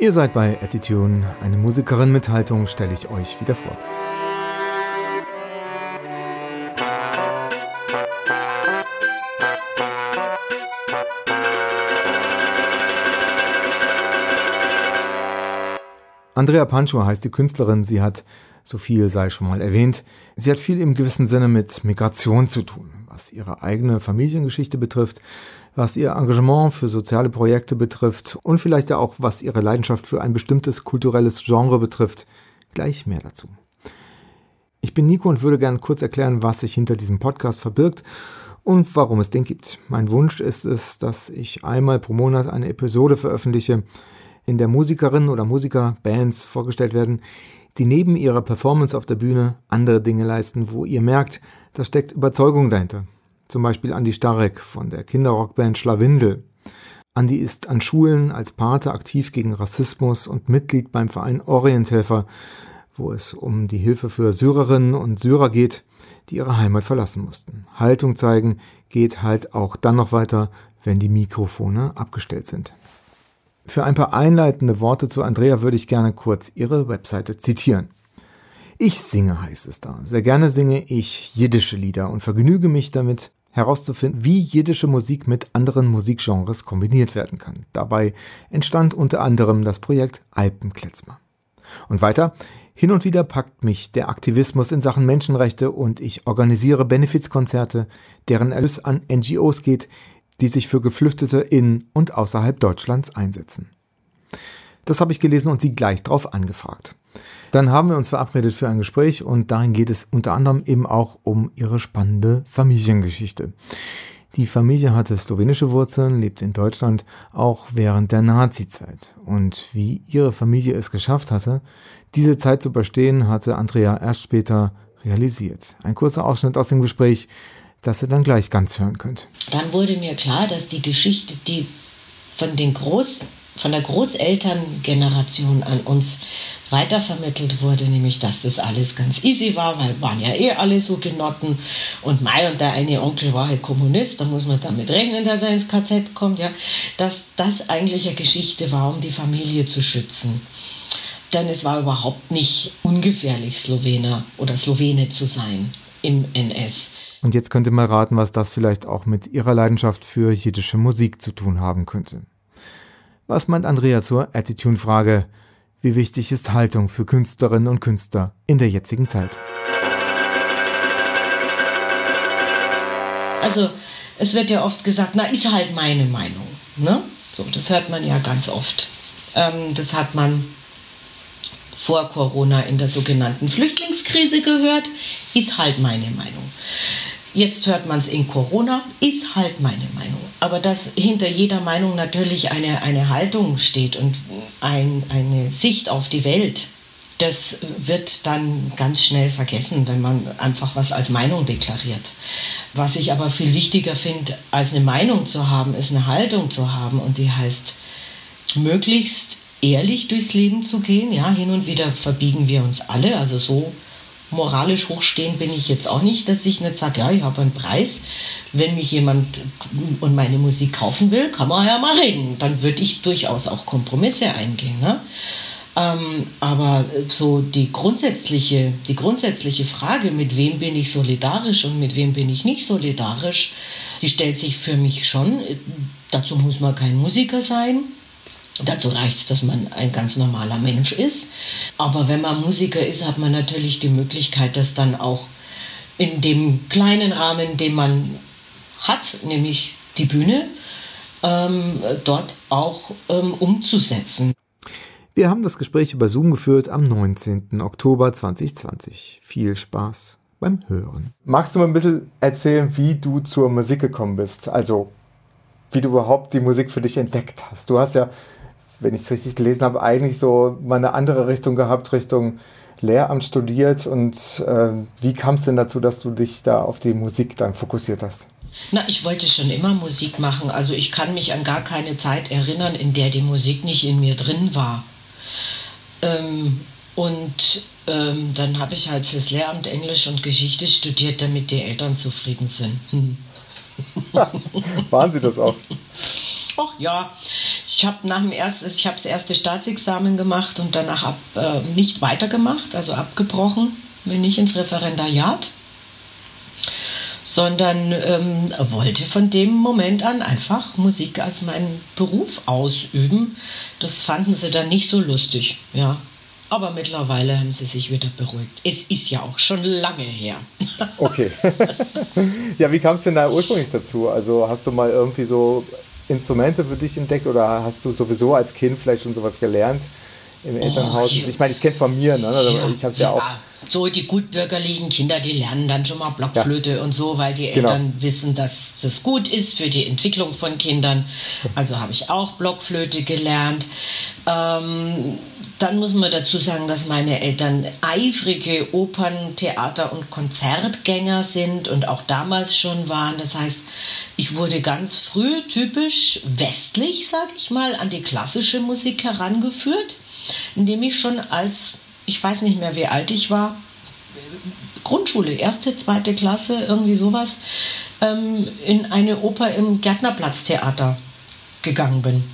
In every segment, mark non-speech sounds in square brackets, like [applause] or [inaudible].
Ihr seid bei Attitude, eine Musikerin mit Haltung stelle ich euch wieder vor. Andrea Pancho heißt die Künstlerin. Sie hat, so viel sei schon mal erwähnt, sie hat viel im gewissen Sinne mit Migration zu tun, was ihre eigene Familiengeschichte betrifft, was ihr Engagement für soziale Projekte betrifft und vielleicht auch was ihre Leidenschaft für ein bestimmtes kulturelles Genre betrifft. Gleich mehr dazu. Ich bin Nico und würde gerne kurz erklären, was sich hinter diesem Podcast verbirgt und warum es den gibt. Mein Wunsch ist es, dass ich einmal pro Monat eine Episode veröffentliche, in der Musikerinnen oder Musiker, Bands vorgestellt werden, die neben ihrer Performance auf der Bühne andere Dinge leisten, wo ihr merkt, da steckt Überzeugung dahinter. Zum Beispiel Andi Starek von der Kinderrockband Schlawindel. Andi ist an Schulen als Pate aktiv gegen Rassismus und Mitglied beim Verein Orienthelfer, wo es um die Hilfe für Syrerinnen und Syrer geht, die ihre Heimat verlassen mussten. Haltung zeigen geht halt auch dann noch weiter, wenn die Mikrofone abgestellt sind. Für ein paar einleitende Worte zu Andrea würde ich gerne kurz ihre Webseite zitieren. Ich singe heißt es da. Sehr gerne singe ich jiddische Lieder und vergnüge mich damit, herauszufinden, wie jiddische Musik mit anderen Musikgenres kombiniert werden kann. Dabei entstand unter anderem das Projekt Alpenkletzmer. Und weiter, hin und wieder packt mich der Aktivismus in Sachen Menschenrechte und ich organisiere Benefizkonzerte, deren Erlös an NGOs geht, die sich für Geflüchtete in und außerhalb Deutschlands einsetzen. Das habe ich gelesen und sie gleich darauf angefragt. Dann haben wir uns verabredet für ein Gespräch und darin geht es unter anderem eben auch um ihre spannende Familiengeschichte. Die Familie hatte slowenische Wurzeln, lebt in Deutschland auch während der Nazi-Zeit. Und wie ihre Familie es geschafft hatte, diese Zeit zu überstehen, hatte Andrea erst später realisiert. Ein kurzer Ausschnitt aus dem Gespräch, das ihr dann gleich ganz hören könnt. Dann wurde mir klar, dass die Geschichte, die von den Groß, von der Großelterngeneration an uns weitervermittelt wurde, nämlich dass das alles ganz easy war, weil waren ja eh alle so Genotten und Mai und der eine Onkel war halt Kommunist, da muss man damit rechnen, dass er ins KZ kommt, ja, dass das eigentlich eine Geschichte war, um die Familie zu schützen. Denn es war überhaupt nicht ungefährlich, Slowener oder Slowene zu sein im NS. Und jetzt könnt ihr mal raten, was das vielleicht auch mit ihrer Leidenschaft für jiddische Musik zu tun haben könnte. Was meint Andrea zur Attitude-Frage? Wie wichtig ist Haltung für Künstlerinnen und Künstler in der jetzigen Zeit? Also, es wird ja oft gesagt, na, ist halt meine Meinung. Ne? So, das hört man ja ganz oft. Ähm, das hat man vor Corona in der sogenannten Flüchtlingskrise gehört, ist halt meine Meinung. Jetzt hört man es in Corona, ist halt meine Meinung. Aber dass hinter jeder Meinung natürlich eine, eine Haltung steht und ein, eine Sicht auf die Welt, das wird dann ganz schnell vergessen, wenn man einfach was als Meinung deklariert. Was ich aber viel wichtiger finde, als eine Meinung zu haben, ist eine Haltung zu haben. Und die heißt, möglichst ehrlich durchs Leben zu gehen. Ja, hin und wieder verbiegen wir uns alle. Also so moralisch hochstehend bin ich jetzt auch nicht, dass ich nicht sage, ja, ich habe einen Preis. Wenn mich jemand und meine Musik kaufen will, kann man ja mal reden. Dann würde ich durchaus auch Kompromisse eingehen. Ne? Ähm, aber so die grundsätzliche, die grundsätzliche Frage, mit wem bin ich solidarisch und mit wem bin ich nicht solidarisch, die stellt sich für mich schon. Dazu muss man kein Musiker sein. Dazu reicht es, dass man ein ganz normaler Mensch ist. Aber wenn man Musiker ist, hat man natürlich die Möglichkeit, das dann auch in dem kleinen Rahmen, den man hat, nämlich die Bühne, ähm, dort auch ähm, umzusetzen. Wir haben das Gespräch über Zoom geführt am 19. Oktober 2020. Viel Spaß beim Hören. Magst du mal ein bisschen erzählen, wie du zur Musik gekommen bist? Also, wie du überhaupt die Musik für dich entdeckt hast. Du hast ja wenn ich es richtig gelesen habe, eigentlich so mal eine andere Richtung gehabt, Richtung Lehramt studiert. Und äh, wie kam es denn dazu, dass du dich da auf die Musik dann fokussiert hast? Na, ich wollte schon immer Musik machen. Also ich kann mich an gar keine Zeit erinnern, in der die Musik nicht in mir drin war. Ähm, und ähm, dann habe ich halt fürs Lehramt Englisch und Geschichte studiert, damit die Eltern zufrieden sind. [laughs] Waren sie das auch? Ach ja, ich habe nach dem ersten, ich habe das erste Staatsexamen gemacht und danach ab, äh, nicht weitergemacht, also abgebrochen, bin nicht ins Referendariat, sondern ähm, wollte von dem Moment an einfach Musik als meinen Beruf ausüben. Das fanden sie dann nicht so lustig, ja. Aber mittlerweile haben sie sich wieder beruhigt. Es ist ja auch schon lange her. [laughs] Okay. [laughs] ja, wie kam es denn da ursprünglich dazu? Also hast du mal irgendwie so Instrumente für dich entdeckt oder hast du sowieso als Kind vielleicht schon sowas gelernt im oh, Elternhaus? Oh, ich meine, ich kenne es von mir, ne? Also ja, ich habe es ja, ja, auch. So die gutbürgerlichen Kinder, die lernen dann schon mal Blockflöte ja. und so, weil die genau. Eltern wissen, dass das gut ist für die Entwicklung von Kindern. Also habe ich auch Blockflöte gelernt. Ähm, dann muss man dazu sagen, dass meine Eltern eifrige Opern, Theater und Konzertgänger sind und auch damals schon waren. Das heißt, ich wurde ganz früh typisch westlich, sage ich mal, an die klassische Musik herangeführt, indem ich schon als, ich weiß nicht mehr, wie alt ich war, Grundschule, erste, zweite Klasse, irgendwie sowas, ähm, in eine Oper im Gärtnerplatztheater gegangen bin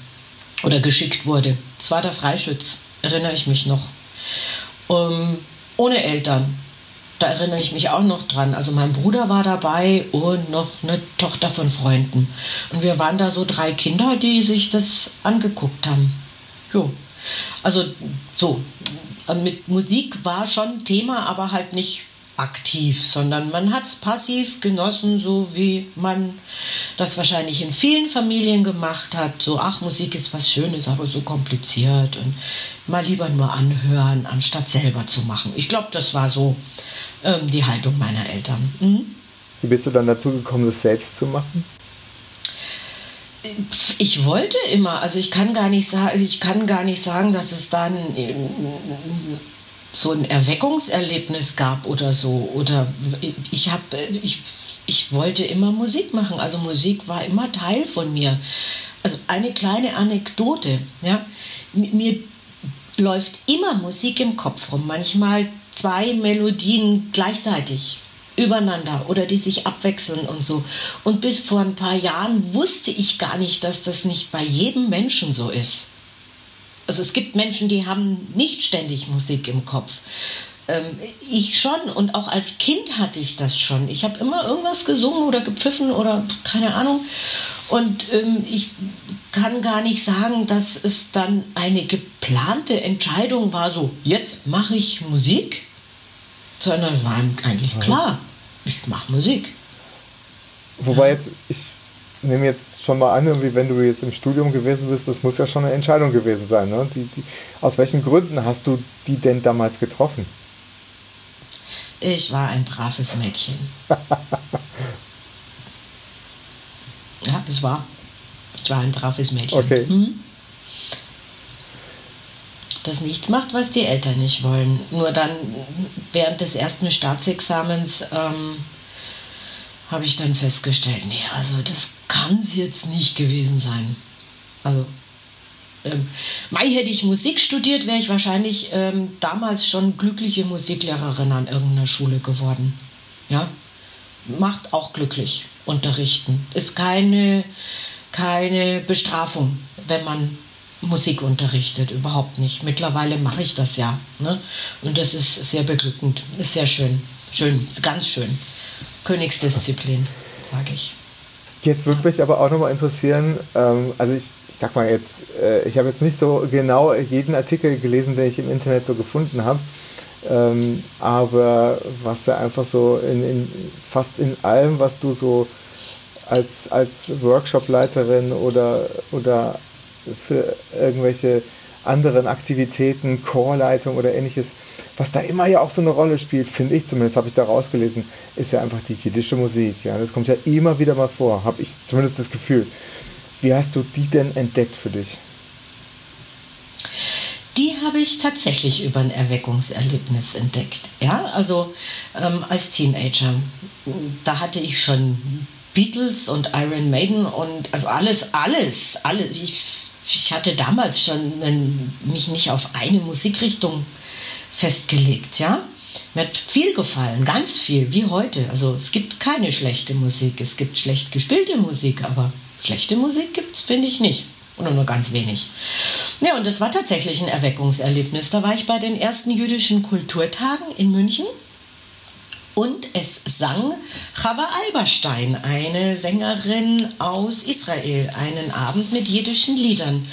oder geschickt wurde. Das war der Freischütz erinnere ich mich noch. Um, ohne Eltern. Da erinnere ich mich auch noch dran. Also mein Bruder war dabei und noch eine Tochter von Freunden. Und wir waren da so drei Kinder, die sich das angeguckt haben. Jo. Also so, mit Musik war schon Thema, aber halt nicht aktiv, sondern man hat es passiv genossen, so wie man das wahrscheinlich in vielen Familien gemacht hat. So, ach, Musik ist was Schönes, aber so kompliziert und mal lieber nur anhören, anstatt selber zu machen. Ich glaube, das war so ähm, die Haltung meiner Eltern. Mhm. Wie bist du dann dazu gekommen, das selbst zu machen? ich wollte immer, also ich kann gar nicht sagen, ich kann gar nicht sagen, dass es dann so ein Erweckungserlebnis gab oder so. Oder ich habe, ich, ich wollte immer Musik machen. Also Musik war immer Teil von mir. Also eine kleine Anekdote, ja. Mir läuft immer Musik im Kopf rum. Manchmal zwei Melodien gleichzeitig übereinander oder die sich abwechseln und so. Und bis vor ein paar Jahren wusste ich gar nicht, dass das nicht bei jedem Menschen so ist. Also es gibt Menschen, die haben nicht ständig Musik im Kopf. Ähm, ich schon und auch als Kind hatte ich das schon. Ich habe immer irgendwas gesungen oder gepfiffen oder keine Ahnung. Und ähm, ich kann gar nicht sagen, dass es dann eine geplante Entscheidung war, so jetzt mache ich Musik, sondern war eigentlich klar, ich mache Musik. Wobei jetzt, ich nehme jetzt schon mal an, irgendwie, wenn du jetzt im Studium gewesen bist, das muss ja schon eine Entscheidung gewesen sein. Ne? Die, die, aus welchen Gründen hast du die denn damals getroffen? Ich war ein braves Mädchen. [laughs] ja, es war. Ich war ein braves Mädchen. Okay. Hm? Das nichts macht, was die Eltern nicht wollen. Nur dann während des ersten Staatsexamens ähm, habe ich dann festgestellt, nee, also das kann es jetzt nicht gewesen sein. Also, ähm, Mai hätte ich Musik studiert, wäre ich wahrscheinlich ähm, damals schon glückliche Musiklehrerin an irgendeiner Schule geworden. Ja, macht auch glücklich unterrichten. Ist keine, keine Bestrafung, wenn man Musik unterrichtet, überhaupt nicht. Mittlerweile mache ich das ja. Ne? Und das ist sehr beglückend, ist sehr schön. Schön, ganz schön. Königsdisziplin, sage ich. Jetzt würde mich aber auch nochmal interessieren, ähm, also ich, ich sag mal jetzt, äh, ich habe jetzt nicht so genau jeden Artikel gelesen, den ich im Internet so gefunden habe, ähm, aber was da einfach so in, in, fast in allem, was du so als, als Workshop-Leiterin oder, oder für irgendwelche anderen Aktivitäten, Chorleitung oder ähnliches, was da immer ja auch so eine Rolle spielt, finde ich zumindest, habe ich da rausgelesen, ist ja einfach die jiddische Musik. Ja, das kommt ja immer wieder mal vor, habe ich zumindest das Gefühl. Wie hast du die denn entdeckt für dich? Die habe ich tatsächlich über ein Erweckungserlebnis entdeckt. Ja, also ähm, als Teenager. Da hatte ich schon Beatles und Iron Maiden und also alles, alles, alles. Ich ich hatte damals schon mich nicht auf eine Musikrichtung festgelegt, ja. Mir hat viel gefallen, ganz viel, wie heute. Also es gibt keine schlechte Musik. Es gibt schlecht gespielte Musik, aber schlechte Musik gibt es, finde ich nicht. oder nur ganz wenig. Ja, und das war tatsächlich ein Erweckungserlebnis. Da war ich bei den ersten jüdischen Kulturtagen in München und es sang Chava Alberstein, eine Sängerin aus Israel, einen Abend mit jiddischen Liedern.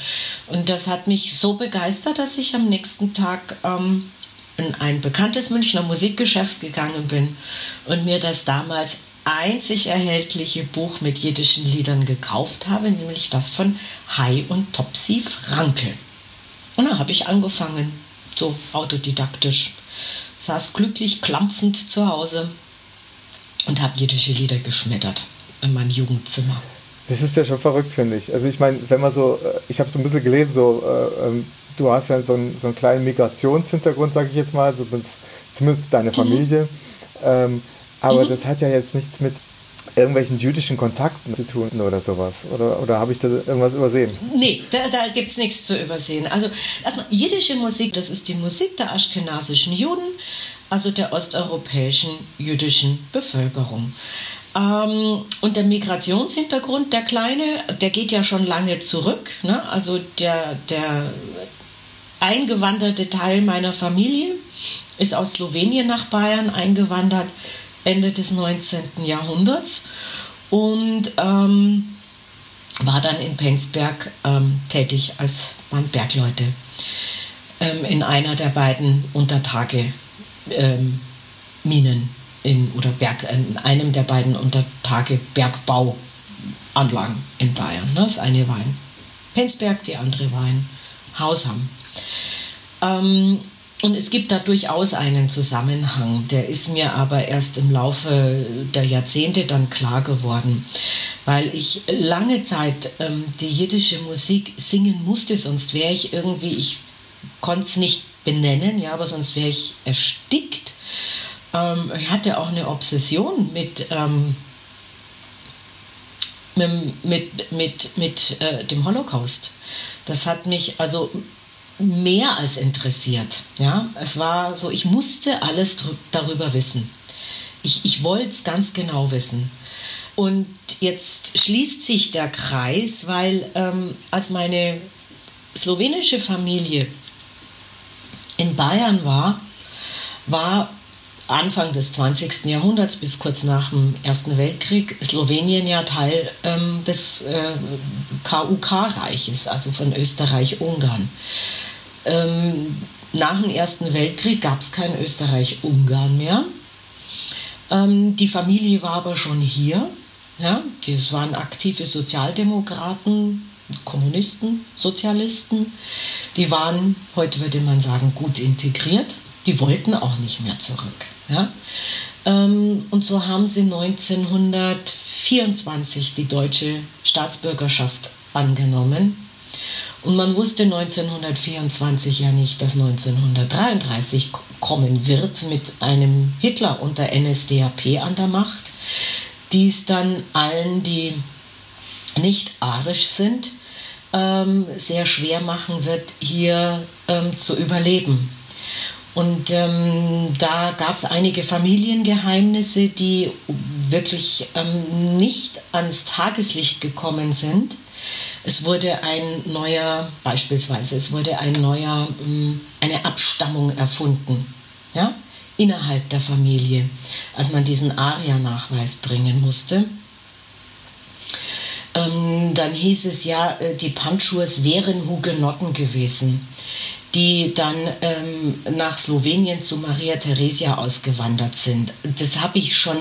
Und das hat mich so begeistert, dass ich am nächsten Tag ähm, in ein bekanntes Münchner Musikgeschäft gegangen bin und mir das damals einzig erhältliche Buch mit jiddischen Liedern gekauft habe, nämlich das von Hai und Topsy Frankel. Und da habe ich angefangen, so autodidaktisch saß glücklich klampfend zu Hause und habe jiddische Lieder geschmettert in meinem Jugendzimmer. Das ist ja schon verrückt, finde ich. Also ich meine, wenn man so, äh, ich habe so ein bisschen gelesen, so, äh, ähm, du hast ja so einen, so einen kleinen Migrationshintergrund, sage ich jetzt mal, so zumindest deine mhm. Familie. Mhm. Ähm, aber mhm. das hat ja jetzt nichts mit irgendwelchen jüdischen Kontakten zu tun oder sowas? Oder, oder habe ich da irgendwas übersehen? Nee, da, da gibt es nichts zu übersehen. Also erstmal, jiddische Musik, das ist die Musik der aschkenasischen Juden, also der osteuropäischen jüdischen Bevölkerung. Ähm, und der Migrationshintergrund, der kleine, der geht ja schon lange zurück. Ne? Also der, der eingewanderte Teil meiner Familie ist aus Slowenien nach Bayern eingewandert Ende des 19. Jahrhunderts und ähm, war dann in Penzberg ähm, tätig als waren Bergleute ähm, in einer der beiden Untertage ähm, Minen in, oder Berg, in einem der beiden Untertage Bergbauanlagen in Bayern. Ne? Das eine war in Penzberg, die andere war in Hausham. Ähm, und es gibt da durchaus einen Zusammenhang, der ist mir aber erst im Laufe der Jahrzehnte dann klar geworden, weil ich lange Zeit ähm, die jiddische Musik singen musste, sonst wäre ich irgendwie, ich konnte es nicht benennen, ja, aber sonst wäre ich erstickt. Ähm, ich hatte auch eine Obsession mit, ähm, mit, mit, mit, mit äh, dem Holocaust. Das hat mich also mehr als interessiert. Ja, es war so, ich musste alles darüber wissen. Ich, ich wollte es ganz genau wissen. Und jetzt schließt sich der Kreis, weil ähm, als meine slowenische Familie in Bayern war, war Anfang des 20. Jahrhunderts bis kurz nach dem Ersten Weltkrieg Slowenien ja Teil ähm, des äh, KUK-Reiches, also von Österreich-Ungarn. Ähm, nach dem Ersten Weltkrieg gab es kein Österreich-Ungarn mehr. Ähm, die Familie war aber schon hier. Ja, das waren aktive Sozialdemokraten, Kommunisten, Sozialisten. Die waren, heute würde man sagen, gut integriert. Die wollten auch nicht mehr zurück. Ja? Ähm, und so haben sie 1924 die deutsche Staatsbürgerschaft angenommen. Und man wusste 1924 ja nicht, dass 1933 kommen wird mit einem Hitler und der NSDAP an der Macht, die es dann allen, die nicht arisch sind, ähm, sehr schwer machen wird, hier ähm, zu überleben. Und ähm, da gab es einige Familiengeheimnisse, die wirklich ähm, nicht ans Tageslicht gekommen sind. Es wurde ein neuer, beispielsweise, es wurde ein neuer, mm, eine Abstammung erfunden, ja, innerhalb der Familie, als man diesen Aria-Nachweis bringen musste. Ähm, dann hieß es ja, äh, die Panchurs wären Hugenotten gewesen, die dann ähm, nach Slowenien zu Maria Theresia ausgewandert sind. Das habe ich schon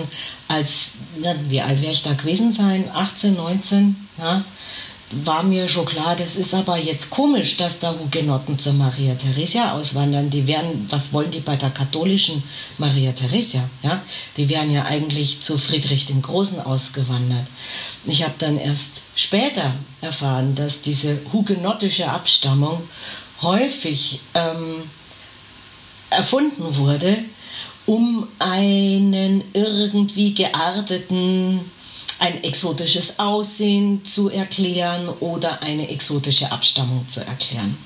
als, na, wie alt wäre ich da gewesen sein? 18, 19? Ja? war mir schon klar, das ist aber jetzt komisch, dass da Hugenotten zur Maria Theresia auswandern. Die wären, was wollen die bei der katholischen Maria Theresia? Ja, die wären ja eigentlich zu Friedrich dem Großen ausgewandert. Ich habe dann erst später erfahren, dass diese hugenottische Abstammung häufig ähm, erfunden wurde, um einen irgendwie gearteten ein exotisches Aussehen zu erklären oder eine exotische Abstammung zu erklären.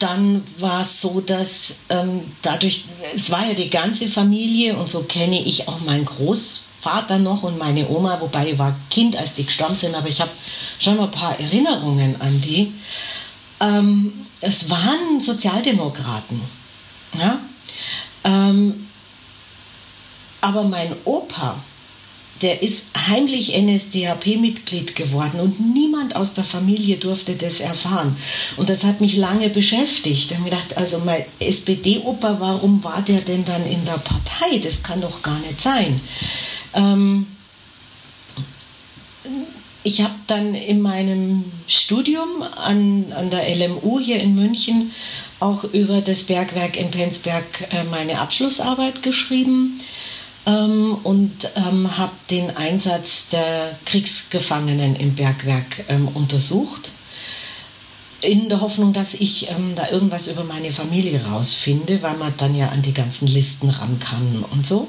dann war es so, dass ähm, dadurch, es war ja die ganze Familie und so kenne ich auch meinen Großvater noch und meine Oma, wobei ich war Kind, als die gestorben sind, aber ich habe schon ein paar Erinnerungen an die. Ähm, es waren Sozialdemokraten. Ja? Ähm, aber mein Opa, der ist heimlich NSDAP-Mitglied geworden und niemand aus der Familie durfte das erfahren. Und das hat mich lange beschäftigt. Ich habe gedacht, also mein SPD-Opa, warum war der denn dann in der Partei? Das kann doch gar nicht sein. Ähm, ich habe dann in meinem Studium an, an der LMU hier in München auch über das Bergwerk in Penzberg äh, meine Abschlussarbeit geschrieben ähm, und ähm, habe den Einsatz der Kriegsgefangenen im Bergwerk ähm, untersucht. In der Hoffnung, dass ich da irgendwas über meine Familie rausfinde, weil man dann ja an die ganzen Listen ran kann und so.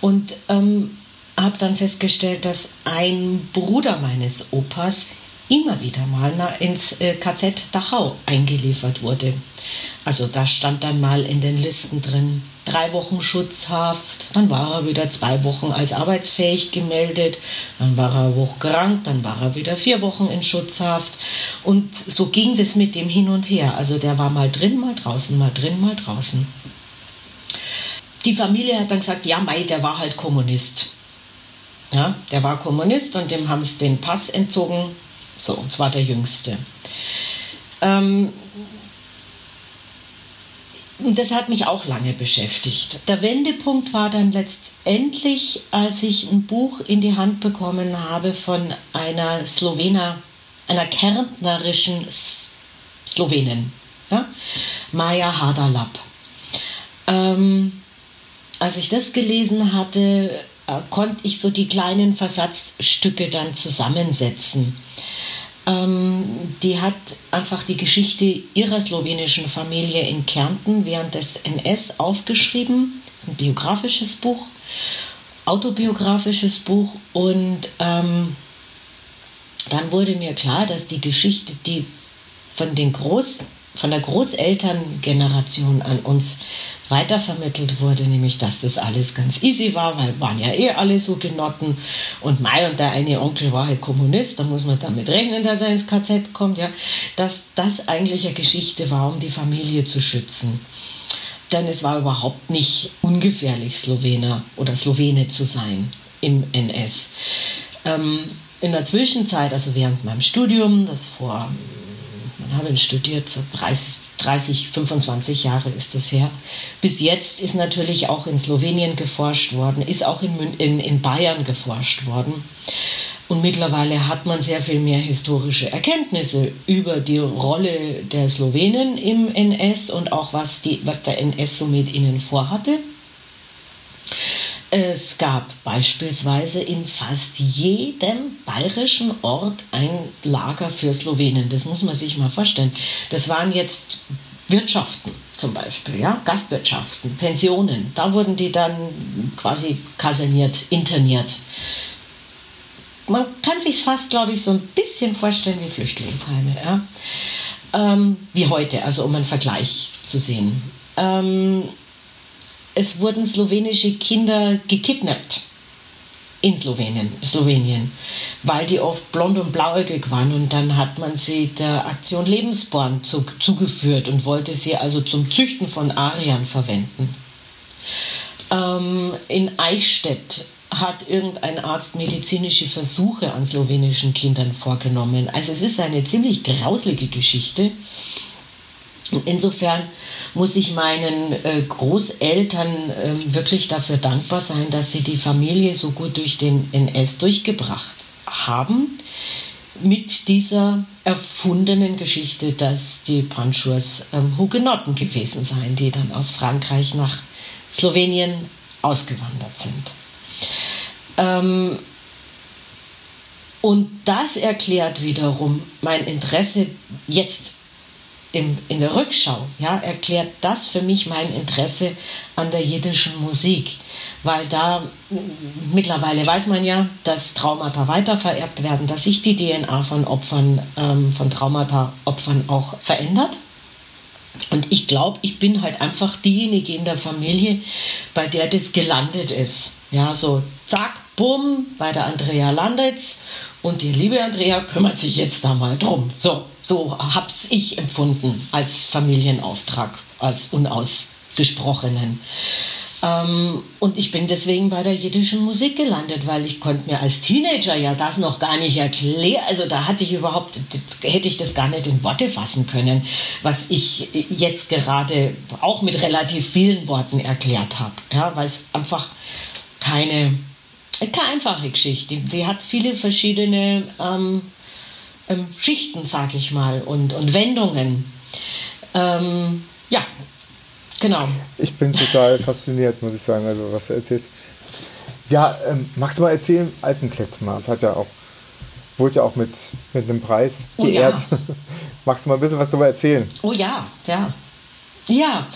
Und ähm, habe dann festgestellt, dass ein Bruder meines Opas immer wieder mal ins äh, KZ Dachau eingeliefert wurde. Also da stand dann mal in den Listen drin, drei Wochen Schutzhaft, dann war er wieder zwei Wochen als arbeitsfähig gemeldet, dann war er hochkrank, dann war er wieder vier Wochen in Schutzhaft und so ging das mit dem hin und her. Also der war mal drin, mal draußen, mal drin, mal draußen. Die Familie hat dann gesagt, ja, Mai, der war halt Kommunist. Ja, der war Kommunist und dem haben sie den Pass entzogen, so, und zwar der Jüngste. Ähm, das hat mich auch lange beschäftigt. Der Wendepunkt war dann letztendlich, als ich ein Buch in die Hand bekommen habe von einer Slowener, einer kärntnerischen Slowenin, ja? Maja Hadalab. Ähm, als ich das gelesen hatte, äh, konnte ich so die kleinen Versatzstücke dann zusammensetzen. Ähm, die hat einfach die Geschichte ihrer slowenischen Familie in Kärnten während des NS aufgeschrieben. Das ist ein biografisches Buch, autobiografisches Buch und ähm, dann wurde mir klar, dass die Geschichte, die von den Groß von der Großelterngeneration an uns weitervermittelt wurde, nämlich dass das alles ganz easy war, weil waren ja eh alle so Genotten und Mai und der eine Onkel war halt Kommunist, da muss man damit rechnen, dass er ins KZ kommt, ja, dass das eigentlich eine Geschichte war, um die Familie zu schützen. Denn es war überhaupt nicht ungefährlich, Slowener oder Slowene zu sein im NS. Ähm, in der Zwischenzeit, also während meinem Studium, das vor habe ihn studiert, für 30, 30, 25 Jahre ist das her. Bis jetzt ist natürlich auch in Slowenien geforscht worden, ist auch in, in, in Bayern geforscht worden. Und mittlerweile hat man sehr viel mehr historische Erkenntnisse über die Rolle der Slowenen im NS und auch was, die, was der NS so ihnen vorhatte. Es gab beispielsweise in fast jedem bayerischen Ort ein Lager für Slowenen. Das muss man sich mal vorstellen. Das waren jetzt Wirtschaften zum Beispiel, ja, Gastwirtschaften, Pensionen. Da wurden die dann quasi kaserniert, interniert. Man kann sich fast, glaube ich, so ein bisschen vorstellen wie Flüchtlingsheime, ja. Ähm, wie heute, also um einen Vergleich zu sehen. Ähm, es wurden slowenische Kinder gekidnappt in Slowenien, Slowenien, weil die oft blond und blauäugig waren und dann hat man sie der Aktion Lebensborn zu, zugeführt und wollte sie also zum Züchten von Ariern verwenden. Ähm, in Eichstätt hat irgendein Arzt medizinische Versuche an slowenischen Kindern vorgenommen. Also es ist eine ziemlich grauslige Geschichte. Insofern muss ich meinen äh, Großeltern äh, wirklich dafür dankbar sein, dass sie die Familie so gut durch den NS durchgebracht haben. Mit dieser erfundenen Geschichte, dass die Panschurs ähm, Hugenotten gewesen seien, die dann aus Frankreich nach Slowenien ausgewandert sind. Ähm, und das erklärt wiederum mein Interesse jetzt in, in der Rückschau ja, erklärt das für mich mein Interesse an der jiddischen Musik. Weil da mittlerweile weiß man ja, dass Traumata weitervererbt werden, dass sich die DNA von Opfern, ähm, von Traumata-Opfern auch verändert. Und ich glaube, ich bin halt einfach diejenige in der Familie, bei der das gelandet ist. Ja, so zack, bumm, bei der Andrea landet's und die liebe Andrea kümmert sich jetzt da mal drum. So, so hab's ich empfunden als Familienauftrag, als unausgesprochenen. Ähm, und ich bin deswegen bei der jiddischen Musik gelandet, weil ich konnte mir als Teenager ja das noch gar nicht erklären. Also da hatte ich überhaupt, hätte ich das gar nicht in Worte fassen können, was ich jetzt gerade auch mit relativ vielen Worten erklärt habe. Ja, weil es einfach keine, ist keine einfache Geschichte. Die hat viele verschiedene ähm, ähm, Schichten, sag ich mal, und, und Wendungen. Ähm, ja, Genau. Ich bin total fasziniert, muss ich sagen, also was du erzählst. Ja, ähm, magst du mal erzählen, Alpenkletz mal, das hat ja auch, wurde ja auch mit, mit einem Preis oh, geehrt. Ja. [laughs] magst du mal ein bisschen was darüber erzählen? Oh ja, ja. Ja,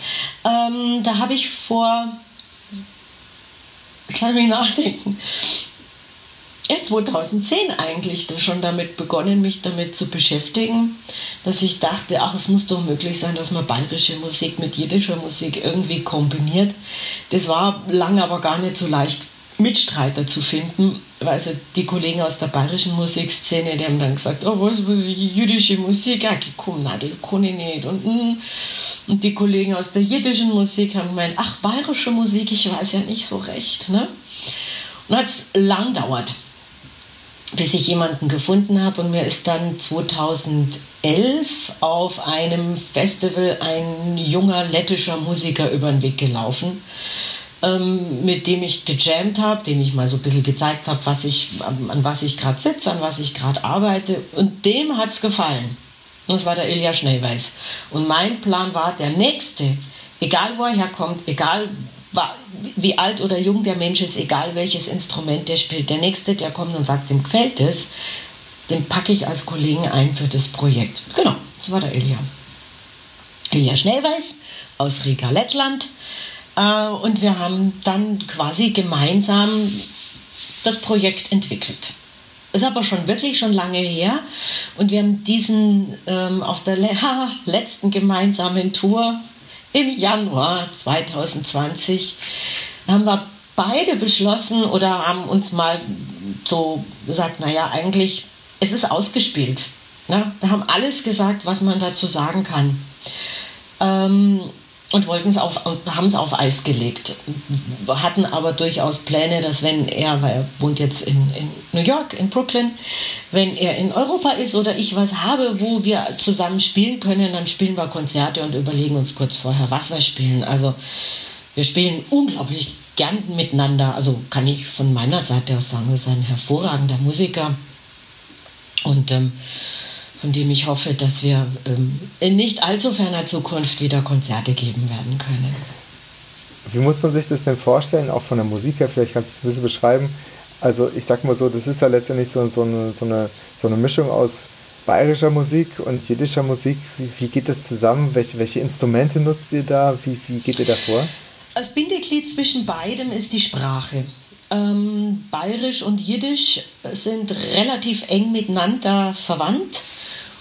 ähm, da habe ich vor, kann ich nachdenken, ja, 2010 eigentlich schon damit begonnen, mich damit zu beschäftigen, dass ich dachte, ach, es muss doch möglich sein, dass man bayerische Musik mit jiddischer Musik irgendwie kombiniert. Das war lange aber gar nicht so leicht, Mitstreiter zu finden, weil also die Kollegen aus der bayerischen Musikszene, die haben dann gesagt, oh, was, was jüdische Musik, ja, komm, na, das kann ich nicht. Und, mm. und die Kollegen aus der jiddischen Musik haben gemeint, ach, bayerische Musik, ich weiß ja nicht so recht. Ne? Und hat es lang dauert bis ich jemanden gefunden habe und mir ist dann 2011 auf einem Festival ein junger lettischer Musiker über den Weg gelaufen, ähm, mit dem ich gejammt habe, dem ich mal so ein bisschen gezeigt habe, was ich, an was ich gerade sitze, an was ich gerade arbeite und dem hat es gefallen. Und das war der Ilja Schnellweiß. Und mein Plan war, der nächste, egal wo er herkommt, egal wie alt oder jung der Mensch ist, egal welches Instrument der spielt. Der nächste, der kommt und sagt, dem gefällt es, den packe ich als Kollegen ein für das Projekt. Genau, das war der Ilja. Ilja Schnellweiß aus Riga, Lettland. Äh, und wir haben dann quasi gemeinsam das Projekt entwickelt. Ist aber schon wirklich schon lange her. Und wir haben diesen ähm, auf der [laughs] letzten gemeinsamen Tour im Januar 2020 haben wir beide beschlossen oder haben uns mal so gesagt, naja, eigentlich, es ist ausgespielt. Ne? Wir haben alles gesagt, was man dazu sagen kann. Ähm, und wollten es auf haben es auf Eis gelegt. Hatten aber durchaus Pläne, dass wenn er, weil er wohnt jetzt in, in New York, in Brooklyn, wenn er in Europa ist oder ich was habe, wo wir zusammen spielen können, dann spielen wir Konzerte und überlegen uns kurz vorher, was wir spielen. Also wir spielen unglaublich gern miteinander. Also kann ich von meiner Seite aus sagen, er ist ein hervorragender Musiker. Und ähm, von dem ich hoffe, dass wir ähm, in nicht allzu ferner Zukunft wieder Konzerte geben werden können. Wie muss man sich das denn vorstellen, auch von der Musik her? Vielleicht kannst du es ein bisschen beschreiben. Also ich sag mal so, das ist ja letztendlich so, so, eine, so, eine, so eine Mischung aus bayerischer Musik und jiddischer Musik. Wie, wie geht das zusammen? Welche, welche Instrumente nutzt ihr da? Wie, wie geht ihr da vor? Das Bindeglied zwischen beidem ist die Sprache. Ähm, Bayerisch und Jiddisch sind relativ eng miteinander verwandt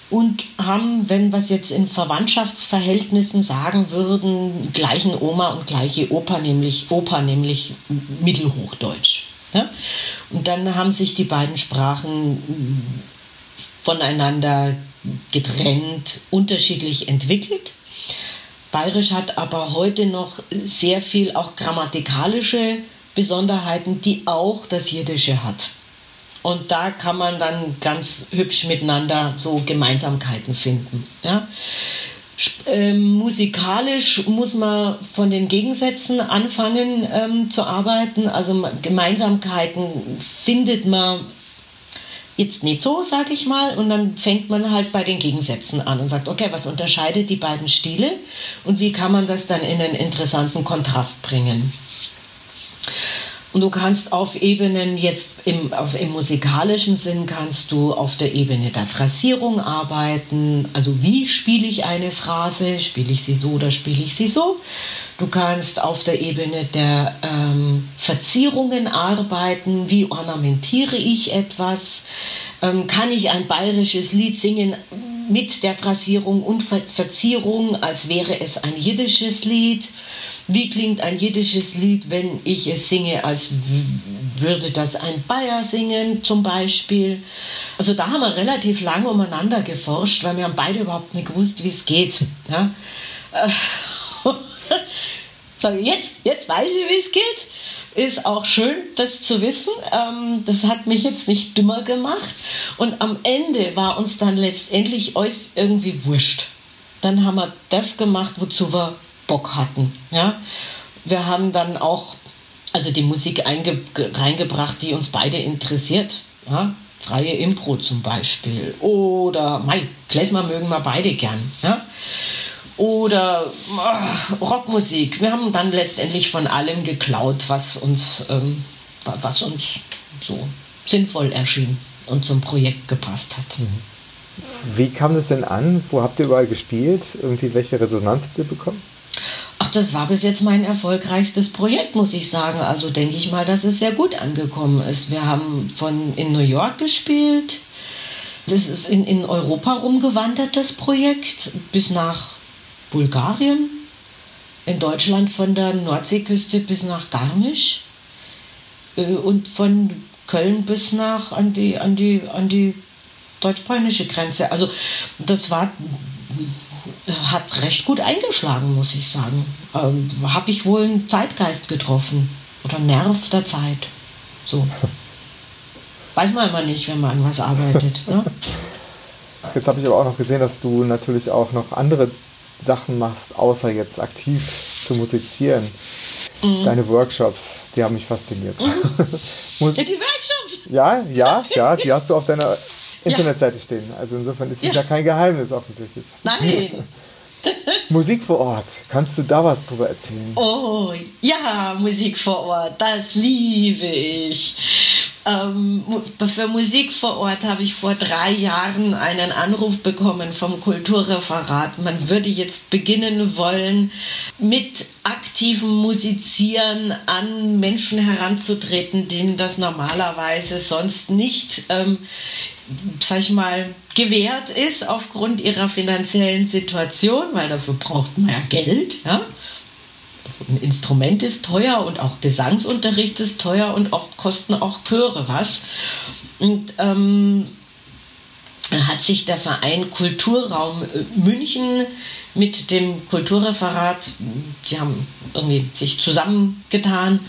und haben, wenn wir es jetzt in Verwandtschaftsverhältnissen sagen würden, gleichen Oma und gleiche Opa, nämlich Opa, nämlich Mittelhochdeutsch. Ja? Und dann haben sich die beiden Sprachen voneinander getrennt, unterschiedlich entwickelt. Bayerisch hat aber heute noch sehr viel auch grammatikalische Besonderheiten, die auch das Jiddische hat. Und da kann man dann ganz hübsch miteinander so Gemeinsamkeiten finden. Ja? Ähm, musikalisch muss man von den Gegensätzen anfangen ähm, zu arbeiten. Also Gemeinsamkeiten findet man jetzt nicht so, sag ich mal. Und dann fängt man halt bei den Gegensätzen an und sagt, okay, was unterscheidet die beiden Stile und wie kann man das dann in einen interessanten Kontrast bringen? Und du kannst auf Ebenen jetzt im, auf, im musikalischen Sinn kannst du auf der Ebene der Phrasierung arbeiten. Also wie spiele ich eine Phrase? Spiele ich sie so oder spiele ich sie so? Du kannst auf der Ebene der ähm, Verzierungen arbeiten. Wie ornamentiere ich etwas? Ähm, kann ich ein bayerisches Lied singen? mit der Phrasierung und Ver Verzierung, als wäre es ein jiddisches Lied. Wie klingt ein jiddisches Lied, wenn ich es singe, als würde das ein Bayer singen zum Beispiel? Also da haben wir relativ lange umeinander geforscht, weil wir haben beide überhaupt nicht gewusst, wie es geht. Ja? [laughs] Sage jetzt, jetzt weiß ich, wie es geht ist auch schön, das zu wissen. Ähm, das hat mich jetzt nicht dümmer gemacht. Und am Ende war uns dann letztendlich alles irgendwie wurscht. Dann haben wir das gemacht, wozu wir Bock hatten. Ja? Wir haben dann auch also die Musik reingebracht, die uns beide interessiert. Ja? Freie Impro zum Beispiel. Oder, Mai, Klezmer mögen wir beide gern. Ja? oder äh, Rockmusik. Wir haben dann letztendlich von allem geklaut, was uns, ähm, was uns so sinnvoll erschien und zum Projekt gepasst hat. Mhm. Wie kam das denn an? Wo habt ihr überall gespielt? Irgendwie welche Resonanz habt ihr bekommen? Ach, das war bis jetzt mein erfolgreichstes Projekt, muss ich sagen. Also denke ich mal, dass es sehr gut angekommen ist. Wir haben von in New York gespielt. Das ist in, in Europa rumgewandert, das Projekt, bis nach Bulgarien, in Deutschland von der Nordseeküste bis nach Garmisch äh, und von Köln bis nach an die, an die, an die deutsch-polnische Grenze. Also das war hat recht gut eingeschlagen, muss ich sagen. Ähm, Habe ich wohl einen Zeitgeist getroffen oder Nerv der Zeit. So. [laughs] Weiß man immer nicht, wenn man an was arbeitet. ne? [laughs] Jetzt habe ich aber auch noch gesehen, dass du natürlich auch noch andere Sachen machst, außer jetzt aktiv zu musizieren. Mhm. Deine Workshops, die haben mich fasziniert. Mhm. [laughs] ja, die Workshops? Ja, ja, ja, die hast du auf deiner Internetseite ja. stehen. Also insofern ist es ja. ja kein Geheimnis offensichtlich. Nein. [laughs] Musik vor Ort, kannst du da was drüber erzählen? Oh, ja, Musik vor Ort, das liebe ich. Ähm, für Musik vor Ort habe ich vor drei Jahren einen Anruf bekommen vom Kulturreferat. Man würde jetzt beginnen wollen, mit aktivem Musizieren an Menschen heranzutreten, denen das normalerweise sonst nicht, ähm, sag ich mal, gewährt ist aufgrund ihrer finanziellen Situation, weil dafür braucht man ja Geld. Ja? Also ein Instrument ist teuer und auch Gesangsunterricht ist teuer und oft kosten auch Chöre was. Und ähm, hat sich der Verein Kulturraum äh, München mit dem Kulturreferat, die haben irgendwie sich zusammengetan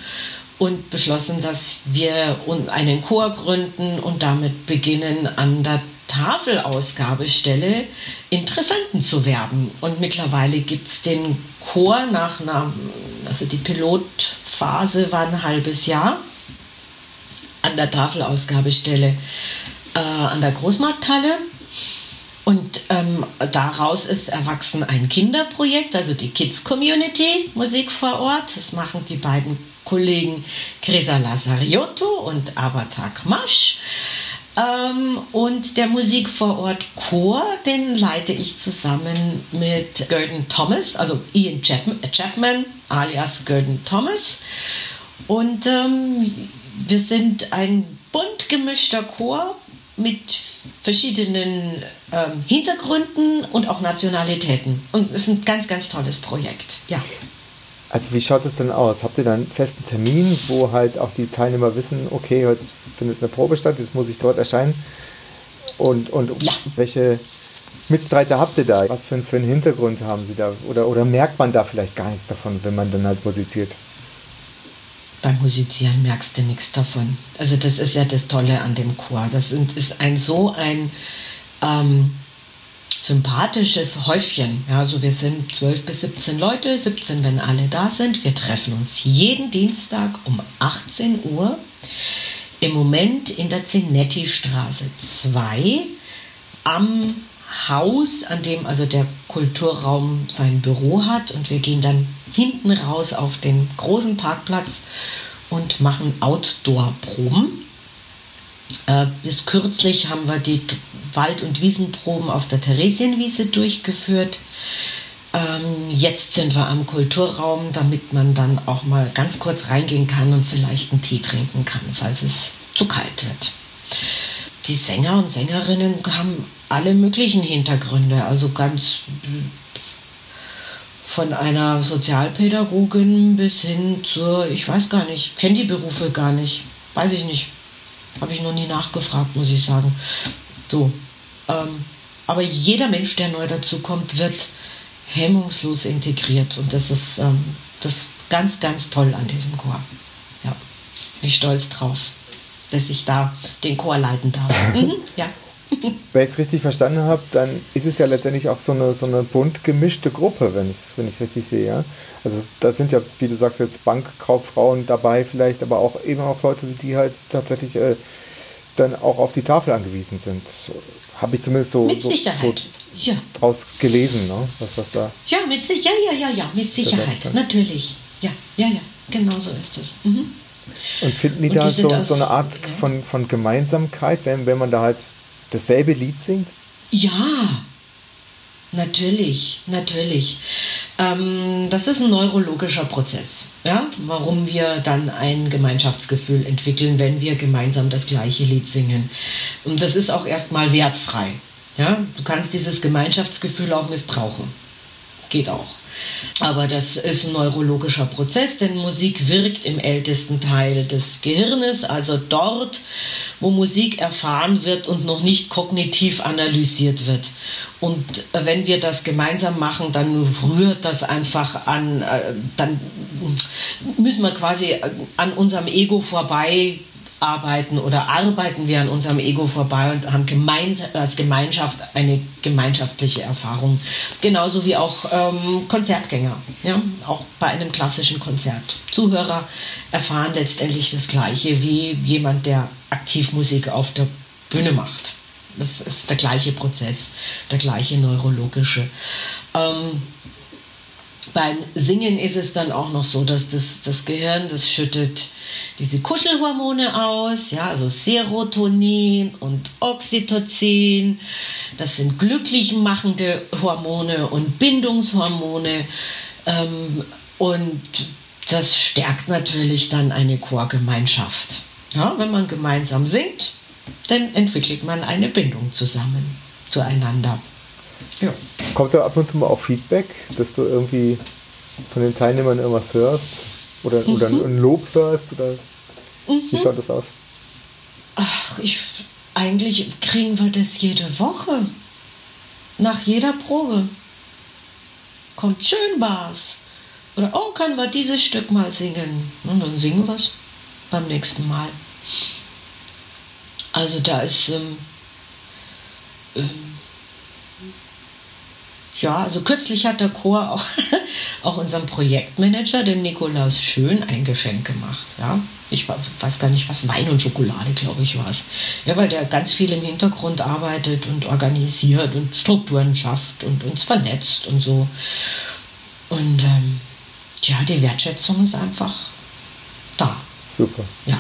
und beschlossen, dass wir einen Chor gründen und damit beginnen, an der Tafelausgabestelle Interessenten zu werben. Und mittlerweile gibt es den Chor nach einer, also die Pilotphase war ein halbes Jahr an der Tafelausgabestelle äh, an der Großmarkthalle. Und ähm, daraus ist erwachsen ein Kinderprojekt, also die Kids Community Musik vor Ort. Das machen die beiden Kollegen Grisa Lazariotto und Abatak Masch. Ähm, und der Musik vor Ort Chor, den leite ich zusammen mit Gurdon Thomas, also Ian Chapman, alias Gurdon Thomas. Und ähm, wir sind ein bunt gemischter Chor mit verschiedenen ähm, Hintergründen und auch Nationalitäten. Und es ist ein ganz, ganz tolles Projekt. Ja. Also wie schaut es denn aus? Habt ihr dann einen festen Termin, wo halt auch die Teilnehmer wissen, okay, jetzt findet eine Probe statt, jetzt muss ich dort erscheinen? Und, und ja. welche Mitstreiter habt ihr da? Was für, für einen Hintergrund haben sie da? Oder, oder merkt man da vielleicht gar nichts davon, wenn man dann halt musiziert? Beim Musizieren merkst du nichts davon. Also das ist ja das Tolle an dem Chor. Das ist ein so ein... Ähm, sympathisches Häufchen. Ja, also wir sind 12 bis 17 Leute, 17, wenn alle da sind. Wir treffen uns jeden Dienstag um 18 Uhr. Im Moment in der Zinetti-Straße 2 am Haus, an dem also der Kulturraum sein Büro hat. Und wir gehen dann hinten raus auf den großen Parkplatz und machen Outdoor-Proben. Äh, bis kürzlich haben wir die Wald- und Wiesenproben auf der Theresienwiese durchgeführt. Ähm, jetzt sind wir am Kulturraum, damit man dann auch mal ganz kurz reingehen kann und vielleicht einen Tee trinken kann, falls es zu kalt wird. Die Sänger und Sängerinnen haben alle möglichen Hintergründe, also ganz von einer Sozialpädagogin bis hin zur, ich weiß gar nicht, kenne die Berufe gar nicht, weiß ich nicht, habe ich noch nie nachgefragt, muss ich sagen. So, ähm, aber jeder Mensch, der neu dazukommt, wird hemmungslos integriert und das ist ähm, das ganz, ganz toll an diesem Chor. Ja, bin ich stolz drauf, dass ich da den Chor leiten darf. [laughs] Mhm, ja. [laughs] Wenn ich es richtig verstanden habe, dann ist es ja letztendlich auch so eine, so eine bunt gemischte Gruppe, wenn ich es wenn richtig sehe. Ja? Also da sind ja, wie du sagst, jetzt Bankkauffrauen dabei vielleicht, aber auch eben auch Leute, die halt tatsächlich äh, dann auch auf die Tafel angewiesen sind. Habe ich zumindest so, mit so, Sicherheit. so ja. draus gelesen, ne? was, was da. Ja, mit ja, ja, ja, ja, mit Sicherheit, natürlich. Ja, ja, ja, genau so ist es. Mhm. Und finden die Und da die so, so eine Art ja. von, von Gemeinsamkeit, wenn, wenn man da halt dasselbe Lied singt? Ja, natürlich, natürlich. Ähm, das ist ein neurologischer Prozess, ja? warum wir dann ein Gemeinschaftsgefühl entwickeln, wenn wir gemeinsam das gleiche Lied singen. Und das ist auch erstmal wertfrei. Ja? Du kannst dieses Gemeinschaftsgefühl auch missbrauchen. Geht auch. Aber das ist ein neurologischer Prozess, denn Musik wirkt im ältesten Teil des Gehirnes, also dort, wo Musik erfahren wird und noch nicht kognitiv analysiert wird. Und wenn wir das gemeinsam machen, dann rührt das einfach an, äh, dann müssen wir quasi an unserem Ego vorbei arbeiten oder arbeiten wir an unserem Ego vorbei und haben gemeins als Gemeinschaft eine gemeinschaftliche Erfahrung. Genauso wie auch ähm, Konzertgänger, ja? auch bei einem klassischen Konzert. Zuhörer erfahren letztendlich das Gleiche wie jemand, der aktiv Musik auf der Bühne macht. Das ist der gleiche Prozess, der gleiche neurologische. Ähm, beim Singen ist es dann auch noch so, dass das, das Gehirn, das schüttet diese Kuschelhormone aus, ja, also Serotonin und Oxytocin. Das sind glücklich machende Hormone und Bindungshormone. Ähm, und das stärkt natürlich dann eine Chorgemeinschaft. Ja, wenn man gemeinsam singt, dann entwickelt man eine Bindung zusammen, zueinander. Ja. Kommt da ab und zu mal auch Feedback, dass du irgendwie von den Teilnehmern irgendwas hörst? Oder, mhm. oder ein Lob hörst? Oder mhm. wie schaut das aus? Ach, ich, eigentlich kriegen wir das jede Woche. Nach jeder Probe. Kommt schön Bas. Oder, oh, können wir dieses Stück mal singen? Und dann singen wir es beim nächsten Mal. Also da ist ähm, ähm, ja, also kürzlich hat der Chor auch, [laughs] auch unserem Projektmanager, dem Nikolaus Schön, ein Geschenk gemacht. Ja, ich weiß gar nicht, was Wein und Schokolade, glaube ich, war es. Ja, weil der ganz viel im Hintergrund arbeitet und organisiert und Strukturen schafft und uns vernetzt und so. Und ähm, ja, die Wertschätzung ist einfach da. Super. Ja.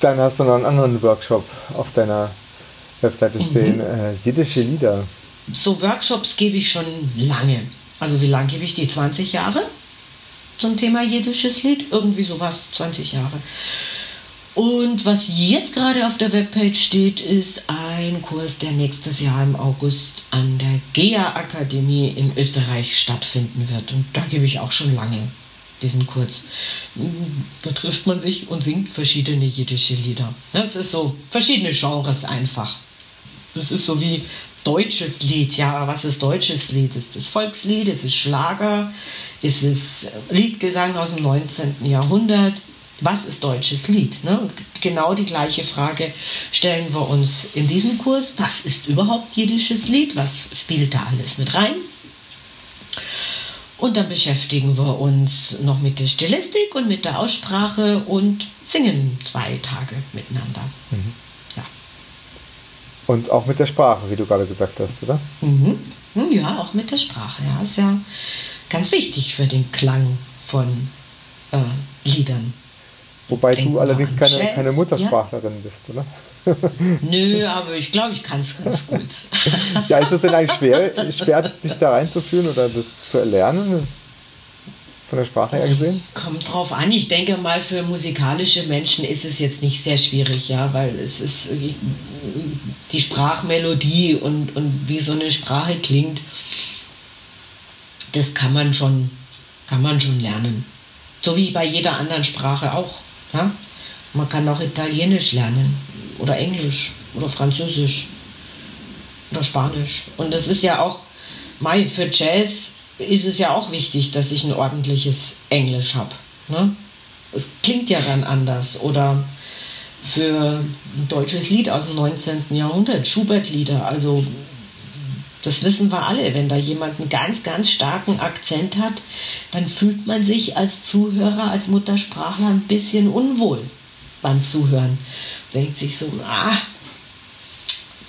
Dann hast du noch einen anderen Workshop auf deiner Webseite stehen, mhm. äh, jiddische Lieder so Workshops gebe ich schon lange. Also wie lange gebe ich die? 20 Jahre zum Thema jiddisches Lied? Irgendwie sowas, 20 Jahre. Und was jetzt gerade auf der Webpage steht, ist ein Kurs, der nächstes Jahr im August an der GEA Akademie in Österreich stattfinden wird. Und da gebe ich auch schon lange diesen Kurs. Da trifft man sich und singt verschiedene jiddische Lieder. Das ist so verschiedene Genres einfach. Das ist so wie deutsches Lied. Ja, was ist deutsches Lied? Ist es Volkslied? Ist es Schlager? Ist es Liedgesang aus dem 19. Jahrhundert? Was ist deutsches Lied? Ne? Genau die gleiche Frage stellen wir uns in diesem Kurs. Was ist überhaupt jiddisches Lied? Was spielt da alles mit rein? Und dann beschäftigen wir uns noch mit der Stilistik und mit der Aussprache und singen zwei Tage miteinander. Mhm. Und auch mit der Sprache, wie du gerade gesagt hast, oder? Mhm. Ja, auch mit der Sprache. Ja, ist ja ganz wichtig für den Klang von äh, Liedern. Wobei Denken du allerdings keine, Jazz, keine Muttersprachlerin ja? bist, oder? [laughs] Nö, aber ich glaube, ich kann es ganz gut. [laughs] ja, ist es denn eigentlich schwer, schwer, sich da reinzuführen oder das zu erlernen? Von der Sprache her gesehen? Kommt drauf an. Ich denke mal, für musikalische Menschen ist es jetzt nicht sehr schwierig, ja, weil es ist die Sprachmelodie und, und wie so eine Sprache klingt, das kann man schon, kann man schon lernen. So wie bei jeder anderen Sprache auch. Ja? Man kann auch Italienisch lernen oder Englisch oder Französisch oder Spanisch. Und es ist ja auch, Mai, für Jazz ist es ja auch wichtig, dass ich ein ordentliches Englisch habe. Ne? Es klingt ja dann anders. Oder für ein deutsches Lied aus dem 19. Jahrhundert, Schubert-Lieder. Also das wissen wir alle. Wenn da jemand einen ganz, ganz starken Akzent hat, dann fühlt man sich als Zuhörer, als Muttersprachler ein bisschen unwohl beim Zuhören. Denkt sich so, ah,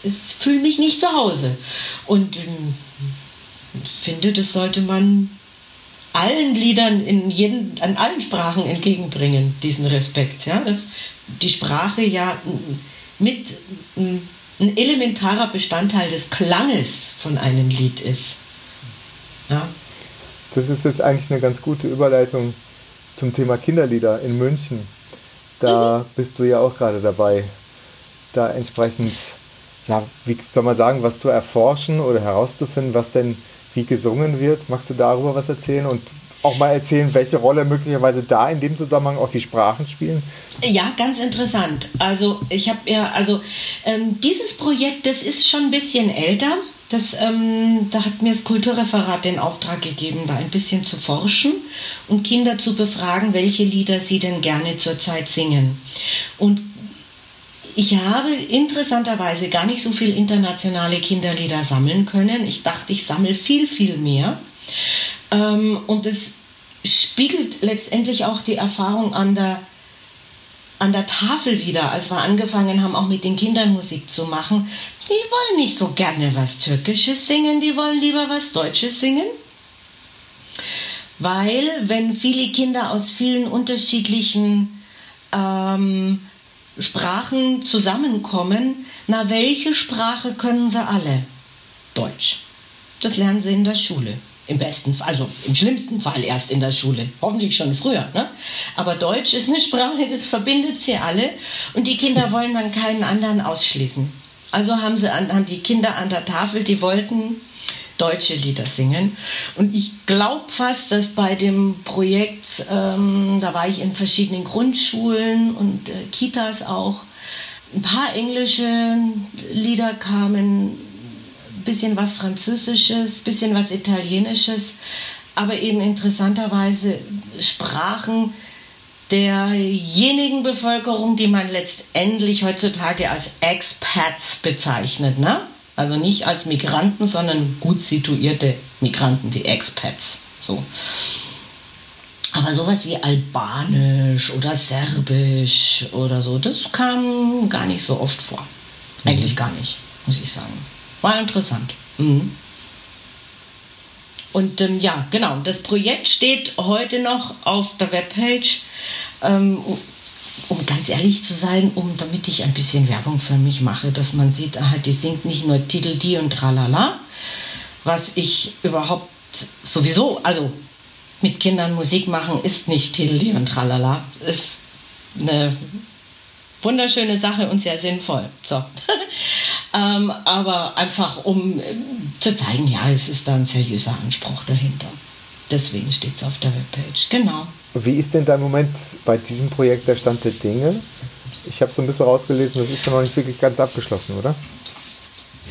ich fühle mich nicht zu Hause. Und ähm, finde, das sollte man allen Liedern in jeden, an allen Sprachen entgegenbringen, diesen Respekt. Ja? Dass die Sprache ja mit ein elementarer Bestandteil des Klanges von einem Lied ist. Ja? Das ist jetzt eigentlich eine ganz gute Überleitung zum Thema Kinderlieder in München. Da mhm. bist du ja auch gerade dabei, da entsprechend, ja, wie soll man sagen, was zu erforschen oder herauszufinden, was denn wie gesungen wird. Magst du darüber was erzählen und auch mal erzählen, welche Rolle möglicherweise da in dem Zusammenhang auch die Sprachen spielen? Ja, ganz interessant. Also ich habe ja, also ähm, dieses Projekt, das ist schon ein bisschen älter. Das, ähm, da hat mir das Kulturreferat den Auftrag gegeben, da ein bisschen zu forschen und Kinder zu befragen, welche Lieder sie denn gerne zurzeit singen. Und ich habe interessanterweise gar nicht so viel internationale Kinderlieder sammeln können. Ich dachte, ich sammle viel, viel mehr. Ähm, und es spiegelt letztendlich auch die Erfahrung an der, an der Tafel wieder, als wir angefangen haben, auch mit den Kindern Musik zu machen. Die wollen nicht so gerne was Türkisches singen, die wollen lieber was Deutsches singen. Weil, wenn viele Kinder aus vielen unterschiedlichen ähm, Sprachen zusammenkommen, na welche Sprache können sie alle? Deutsch. Das lernen sie in der Schule. Im besten Fall, also im schlimmsten Fall erst in der Schule. Hoffentlich schon früher. Ne? Aber Deutsch ist eine Sprache, das verbindet sie alle. Und die Kinder [laughs] wollen dann keinen anderen ausschließen. Also haben, sie an, haben die Kinder an der Tafel, die wollten deutsche Lieder singen. Und ich glaube fast, dass bei dem Projekt, ähm, da war ich in verschiedenen Grundschulen und äh, Kitas auch, ein paar englische Lieder kamen, ein bisschen was Französisches, ein bisschen was Italienisches, aber eben interessanterweise Sprachen derjenigen Bevölkerung, die man letztendlich heutzutage als Expats bezeichnet. Ne? Also nicht als Migranten, sondern gut situierte Migranten, die Expats. So. Aber sowas wie Albanisch oder Serbisch oder so, das kam gar nicht so oft vor. Eigentlich mhm. gar nicht, muss ich sagen. War interessant. Mhm. Und ähm, ja, genau, das Projekt steht heute noch auf der Webpage. Ähm, um ganz ehrlich zu sein, um damit ich ein bisschen Werbung für mich mache, dass man sieht, aha, die singt nicht nur Titel die und tralala, was ich überhaupt sowieso, also mit Kindern Musik machen ist nicht Titel die und tralala, ist eine wunderschöne Sache und sehr sinnvoll. So. [laughs] ähm, aber einfach um zu zeigen, ja, es ist da ein seriöser Anspruch dahinter. Deswegen steht es auf der Webpage. Genau. Wie ist denn da im Moment bei diesem Projekt der Stand der Dinge? Ich habe so ein bisschen rausgelesen, das ist ja noch nicht wirklich ganz abgeschlossen, oder?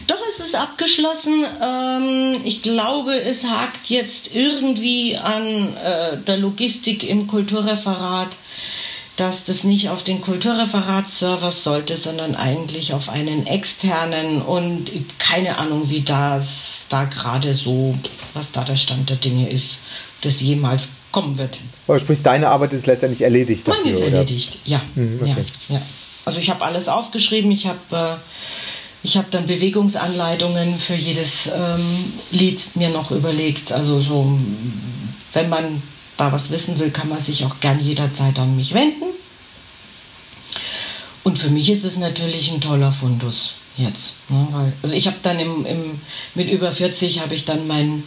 Doch, es ist abgeschlossen. Ähm, ich glaube, es hakt jetzt irgendwie an äh, der Logistik im Kulturreferat, dass das nicht auf den Kulturreferat-Server sollte, sondern eigentlich auf einen externen und keine Ahnung, wie das da gerade so, was da der Stand der Dinge ist, das jemals kommen wird. Aber sprich, deine Arbeit ist letztendlich erledigt dafür, Meine ist erledigt, ja. Mhm, okay. ja, ja. Also ich habe alles aufgeschrieben, ich habe äh, hab dann Bewegungsanleitungen für jedes ähm, Lied mir noch überlegt. Also so, wenn man da was wissen will, kann man sich auch gern jederzeit an mich wenden. Und für mich ist es natürlich ein toller Fundus jetzt. Ne? Weil, also ich habe dann im, im, mit über 40 habe ich dann mein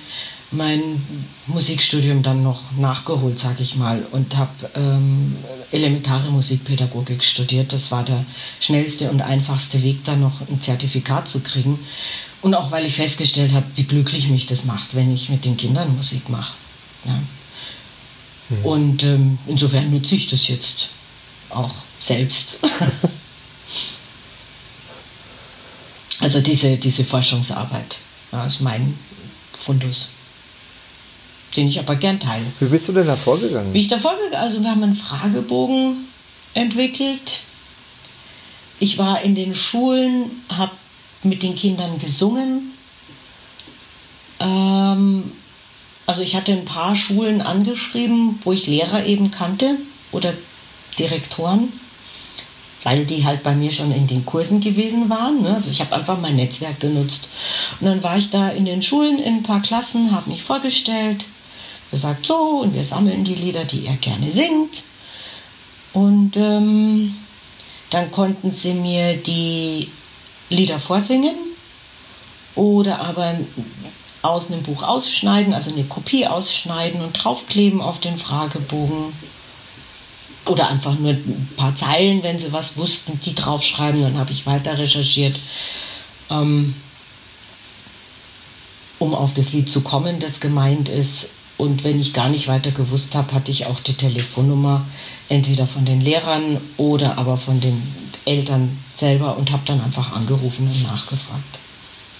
mein Musikstudium dann noch nachgeholt, sag ich mal, und habe ähm, elementare Musikpädagogik studiert. Das war der schnellste und einfachste Weg, da noch ein Zertifikat zu kriegen. Und auch weil ich festgestellt habe, wie glücklich mich das macht, wenn ich mit den Kindern Musik mache. Ja. Mhm. Und ähm, insofern nutze ich das jetzt auch selbst. [laughs] also diese, diese Forschungsarbeit ja, ist mein Fundus den ich aber gern teile. Wie bist du denn da vorgegangen? Wie ich da vorgegangen Also wir haben einen Fragebogen entwickelt. Ich war in den Schulen, habe mit den Kindern gesungen. Ähm, also ich hatte ein paar Schulen angeschrieben, wo ich Lehrer eben kannte oder Direktoren, weil die halt bei mir schon in den Kursen gewesen waren. Ne? Also ich habe einfach mein Netzwerk genutzt. Und dann war ich da in den Schulen in ein paar Klassen, habe mich vorgestellt, gesagt, so, und wir sammeln die Lieder, die er gerne singt. Und ähm, dann konnten sie mir die Lieder vorsingen oder aber aus einem Buch ausschneiden, also eine Kopie ausschneiden und draufkleben auf den Fragebogen. Oder einfach nur ein paar Zeilen, wenn sie was wussten, die draufschreiben. Dann habe ich weiter recherchiert, ähm, um auf das Lied zu kommen, das gemeint ist. Und wenn ich gar nicht weiter gewusst habe, hatte ich auch die Telefonnummer entweder von den Lehrern oder aber von den Eltern selber und habe dann einfach angerufen und nachgefragt,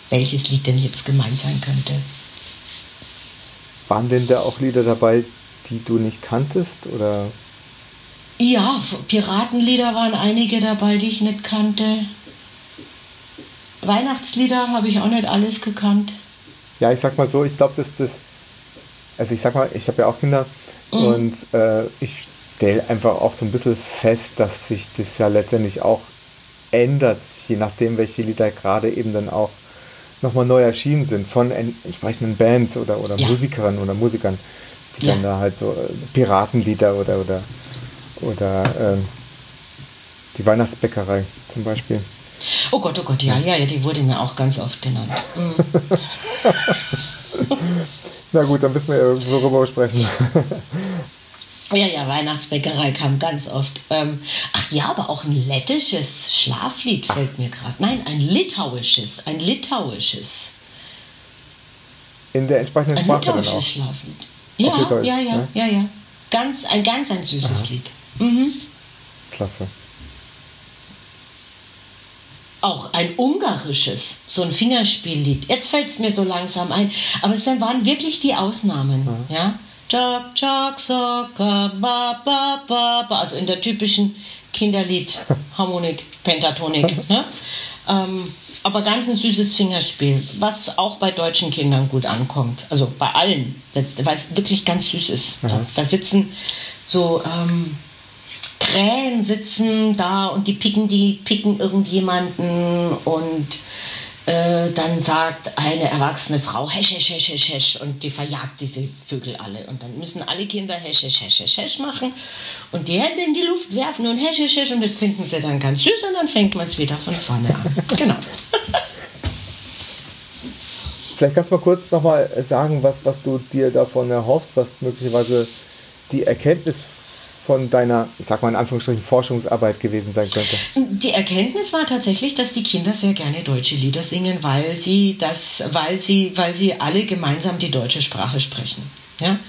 welches Lied denn jetzt gemeint sein könnte. Waren denn da auch Lieder dabei, die du nicht kanntest oder? Ja, Piratenlieder waren einige dabei, die ich nicht kannte. Weihnachtslieder habe ich auch nicht alles gekannt. Ja, ich sag mal so, ich glaube, dass das also ich sag mal, ich habe ja auch Kinder mhm. und äh, ich stelle einfach auch so ein bisschen fest, dass sich das ja letztendlich auch ändert, je nachdem, welche Lieder gerade eben dann auch nochmal neu erschienen sind von entsprechenden Bands oder, oder ja. Musikern oder Musikern, die ja. dann da halt so äh, Piratenlieder oder oder oder ähm, die Weihnachtsbäckerei zum Beispiel. Oh Gott, oh Gott, ja, ja, ja, die wurde mir auch ganz oft genannt. Mhm. [laughs] Na gut, dann wissen wir, worüber wir sprechen. [laughs] Ja, ja, Weihnachtsbäckerei kam ganz oft. Ähm, ach ja, aber auch ein lettisches Schlaflied fällt mir gerade. Nein, ein litauisches, ein litauisches. In der entsprechenden ein Sprache litauisches dann auch. Schlaflied. Ja, ja, ja, ne? ja, ja. Ganz, ein ganz ein süßes Aha. Lied. Mhm. Klasse auch ein ungarisches, so ein Fingerspiellied. Jetzt fällt es mir so langsam ein, aber es waren wirklich die Ausnahmen. Mhm. Ja? Chok, chok, soka, ba, ba, ba, ba. Also in der typischen Kinderlied, [laughs] Harmonik, Pentatonik. ne? ähm, aber ganz ein süßes Fingerspiel, was auch bei deutschen Kindern gut ankommt. Also bei allen, weil es wirklich ganz süß ist. Da, da, sitzen so ähm, Krähen sitzen da und die picken, die picken irgendjemanden und äh, dann sagt eine erwachsene Frau hesch, hesch, hesch, hesch, hesch und die verjagt diese Vögel alle. Und dann müssen alle Kinder hesch, hesch, hesch, hesch, hesch machen und die Hände in die Luft werfen und hesch, hesch, hesch und das finden sie dann ganz süß und dann fängt man es wieder von vorne an. [laughs] genau. Vielleicht kannst du mal kurz nochmal sagen, was, was du dir davon erhoffst, was möglicherweise die Erkenntnis von deiner, ich sag mal in Anführungsstrichen, Forschungsarbeit gewesen sein könnte? Die Erkenntnis war tatsächlich, dass die Kinder sehr gerne deutsche Lieder singen, weil sie das, weil sie, weil sie alle gemeinsam die deutsche Sprache sprechen. Ja?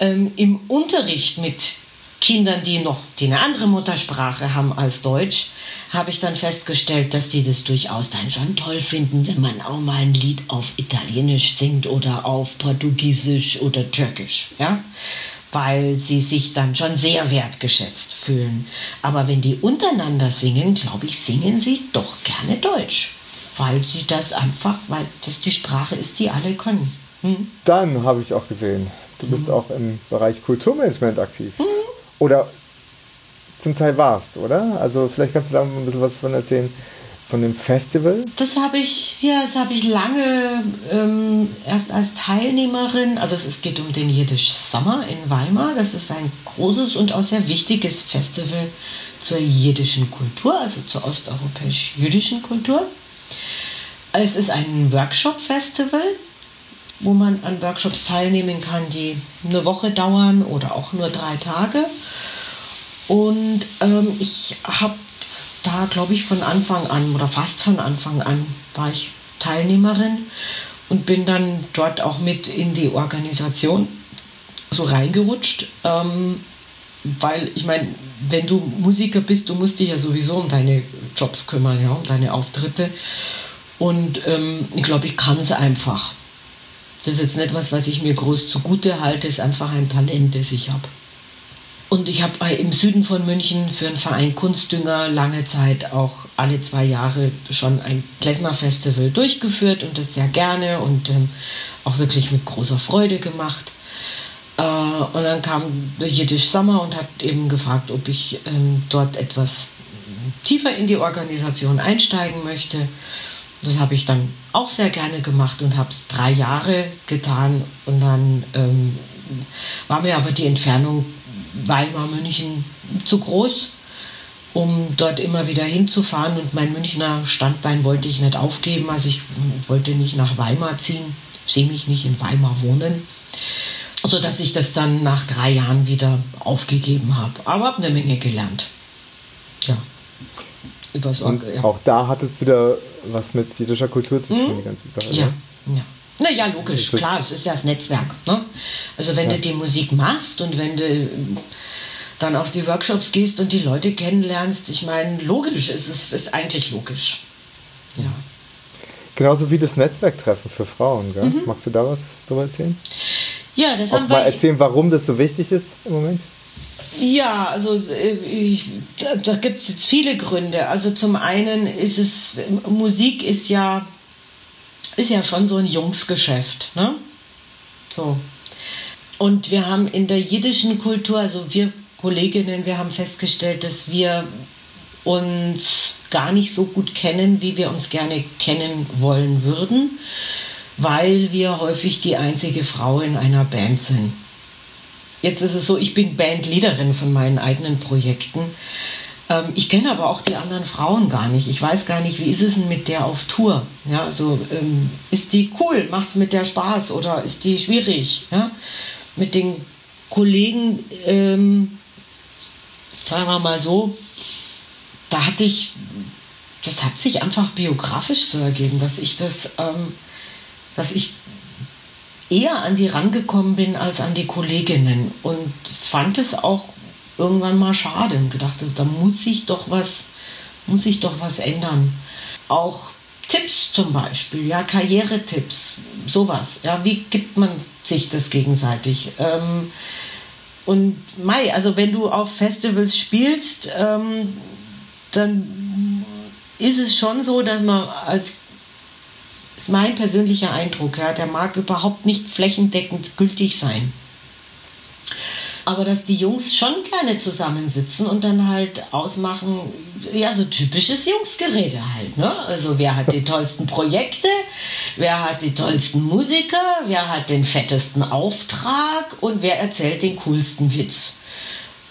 Ähm, Im Unterricht mit Kindern, die noch die eine andere Muttersprache haben als Deutsch, habe ich dann festgestellt, dass die das durchaus dann schon toll finden, wenn man auch mal ein Lied auf Italienisch singt oder auf Portugiesisch oder Türkisch. Ja? Weil sie sich dann schon sehr wertgeschätzt fühlen. Aber wenn die untereinander singen, glaube ich, singen sie doch gerne Deutsch, weil sie das einfach, weil das die Sprache ist, die alle können. Hm? Dann habe ich auch gesehen, du bist hm. auch im Bereich Kulturmanagement aktiv. Hm. Oder zum Teil warst, oder? Also vielleicht kannst du da ein bisschen was von erzählen von dem Festival? Das habe ich, ja, das habe ich lange ähm, erst als Teilnehmerin, also es geht um den Jiddisch Summer in Weimar. Das ist ein großes und auch sehr wichtiges Festival zur jiddischen Kultur, also zur osteuropäisch-jüdischen Kultur. Es ist ein Workshop-Festival wo man an Workshops teilnehmen kann, die eine Woche dauern oder auch nur drei Tage. Und ähm, ich habe da, glaube ich, von Anfang an oder fast von Anfang an war ich Teilnehmerin und bin dann dort auch mit in die Organisation so reingerutscht. Ähm, weil ich meine, wenn du Musiker bist, du musst dich ja sowieso um deine Jobs kümmern, ja, um deine Auftritte. Und ähm, ich glaube, ich kann es einfach. Das ist jetzt nicht was, was ich mir groß zugute halte, ist einfach ein Talent, das ich habe. Und ich habe äh, im Süden von München für einen Verein Kunstdünger lange Zeit auch alle zwei Jahre schon ein Klezmer-Festival durchgeführt und das sehr gerne und ähm, auch wirklich mit großer Freude gemacht. Äh, und dann kam der Jiddisch Sommer und hat eben gefragt, ob ich ähm, dort etwas tiefer in die Organisation einsteigen möchte. Das habe ich dann auch sehr gerne gemacht und habe es drei Jahre getan. Und dann ähm, war mir aber die Entfernung Weimar-München zu groß, um dort immer wieder hinzufahren. Und mein Münchner Standbein wollte ich nicht aufgeben. Also ich wollte nicht nach Weimar ziehen, sehe mich nicht in Weimar wohnen. Sodass ich das dann nach drei Jahren wieder aufgegeben habe. Aber habe eine Menge gelernt. Ja. Übers Und ja. Auch da hat es wieder was mit jüdischer Kultur zu tun, mhm. die ganze Sache. Ja, ne? ja. Naja, logisch, klar, es ist ja das Netzwerk. Ne? Also wenn ja. du die Musik machst und wenn du dann auf die Workshops gehst und die Leute kennenlernst, ich meine, logisch ist es ist eigentlich logisch. Ja. Genauso wie das Netzwerktreffen für Frauen, gell? Mhm. Magst du da was darüber erzählen? Ja, das Auch haben mal wir. erzählen, warum das so wichtig ist im Moment? Ja, also äh, ich, da, da gibt es jetzt viele Gründe. Also zum einen ist es, Musik ist ja ist ja schon so ein Jungsgeschäft. Ne? So. Und wir haben in der jiddischen Kultur, also wir Kolleginnen, wir haben festgestellt, dass wir uns gar nicht so gut kennen, wie wir uns gerne kennen wollen würden, weil wir häufig die einzige Frau in einer Band sind. Jetzt ist es so, ich bin Bandleaderin von meinen eigenen Projekten. Ähm, ich kenne aber auch die anderen Frauen gar nicht. Ich weiß gar nicht, wie ist es denn mit der auf Tour? Ja, also ähm, ist die cool, macht es mit der Spaß oder ist die schwierig? Ja? Mit den Kollegen, ähm, sagen wir mal so, da hatte ich, das hat sich einfach biografisch so ergeben, dass ich das, ähm, dass ich eher an die rangekommen bin als an die Kolleginnen und fand es auch irgendwann mal schade und gedacht, da muss sich doch was, muss sich doch was ändern. Auch Tipps zum Beispiel, ja, Karrieretipps, sowas. Ja, wie gibt man sich das gegenseitig? Ähm, und Mai, also wenn du auf Festivals spielst, ähm, dann ist es schon so, dass man als ist mein persönlicher Eindruck, ja, der mag überhaupt nicht flächendeckend gültig sein aber dass die Jungs schon gerne zusammensitzen und dann halt ausmachen, ja, so typisches Jungsgerede halt, ne? Also wer hat die tollsten Projekte, wer hat die tollsten Musiker, wer hat den fettesten Auftrag und wer erzählt den coolsten Witz.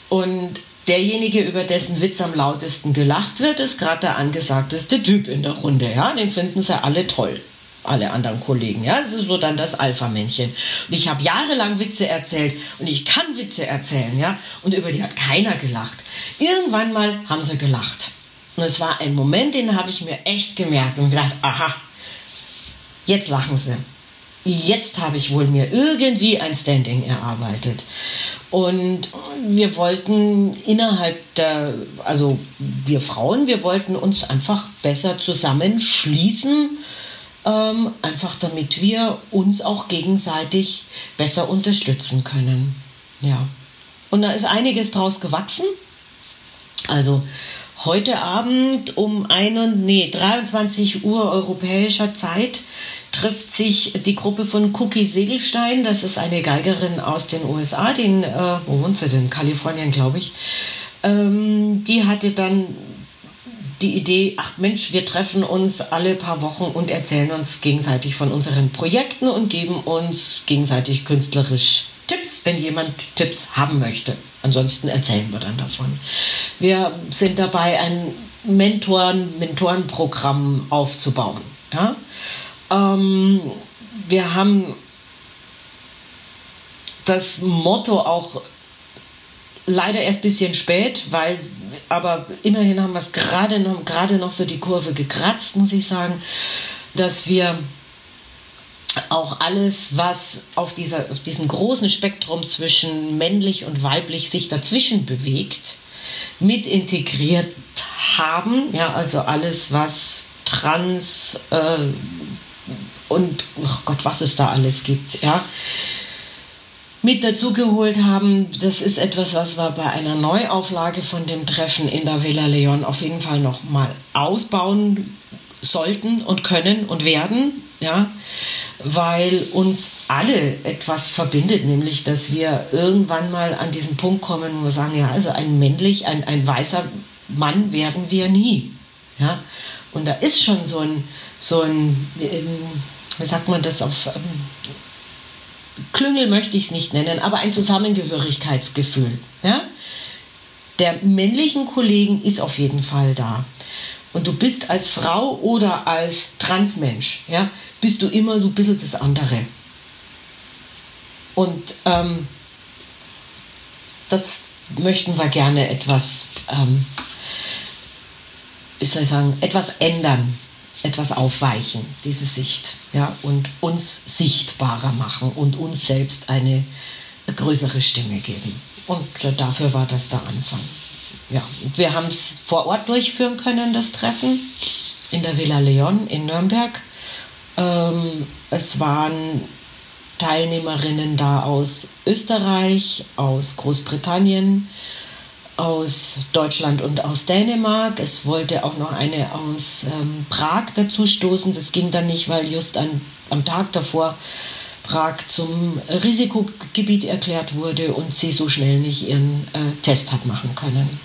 Und derjenige, über dessen Witz am lautesten gelacht wird, ist gerade der angesagteste Typ in der Runde, ja? Den finden sie alle toll alle anderen Kollegen. Ja, das ist so dann das Alpha-Männchen. Und ich habe jahrelang Witze erzählt und ich kann Witze erzählen, ja, und über die hat keiner gelacht. Irgendwann mal haben sie gelacht. Und es war ein Moment, den habe ich mir echt gemerkt und gedacht, aha, jetzt lachen sie. Jetzt habe ich wohl mir irgendwie ein Standing erarbeitet. Und wir wollten innerhalb der, also wir Frauen, wir wollten uns einfach besser zusammenschließen ähm, einfach damit wir uns auch gegenseitig besser unterstützen können. Ja. Und da ist einiges draus gewachsen. Also heute Abend um ein, nee, 23 Uhr europäischer Zeit trifft sich die Gruppe von Cookie Segelstein. Das ist eine Geigerin aus den USA, den, äh, wo wohnt sie denn? Kalifornien, glaube ich. Ähm, die hatte dann die Idee, ach Mensch, wir treffen uns alle paar Wochen und erzählen uns gegenseitig von unseren Projekten und geben uns gegenseitig künstlerisch Tipps, wenn jemand Tipps haben möchte. Ansonsten erzählen wir dann davon. Wir sind dabei, ein Mentoren, Mentorenprogramm aufzubauen. Ja? Ähm, wir haben das Motto auch leider erst ein bisschen spät, weil, aber immerhin haben wir es gerade noch, gerade noch so die Kurve gekratzt, muss ich sagen, dass wir auch alles, was auf, dieser, auf diesem großen Spektrum zwischen männlich und weiblich sich dazwischen bewegt, mit integriert haben. Ja, also alles, was trans äh, und oh Gott, was es da alles gibt. Ja, mit dazugeholt haben. Das ist etwas, was wir bei einer Neuauflage von dem Treffen in der Villa Leon auf jeden Fall noch mal ausbauen sollten und können und werden, ja, weil uns alle etwas verbindet, nämlich dass wir irgendwann mal an diesen Punkt kommen, wo wir sagen, ja, also ein männlich, ein, ein weißer Mann werden wir nie, ja, und da ist schon so ein, so ein, wie sagt man das auf ähm, Klüngel möchte ich es nicht nennen, aber ein Zusammengehörigkeitsgefühl. Ja? Der männlichen Kollegen ist auf jeden Fall da. Und du bist als Frau oder als Transmensch, ja, bist du immer so ein bisschen das andere. Und ähm, das möchten wir gerne etwas, ähm, wie soll ich sagen, etwas ändern etwas aufweichen, diese Sicht, ja, und uns sichtbarer machen und uns selbst eine größere Stimme geben. Und dafür war das der Anfang. Ja, wir haben es vor Ort durchführen können, das Treffen, in der Villa Leon in Nürnberg. Ähm, es waren Teilnehmerinnen da aus Österreich, aus Großbritannien, aus Deutschland und aus Dänemark. Es wollte auch noch eine aus ähm, Prag dazu stoßen. Das ging dann nicht, weil just an, am Tag davor Prag zum Risikogebiet erklärt wurde und sie so schnell nicht ihren äh, Test hat machen können.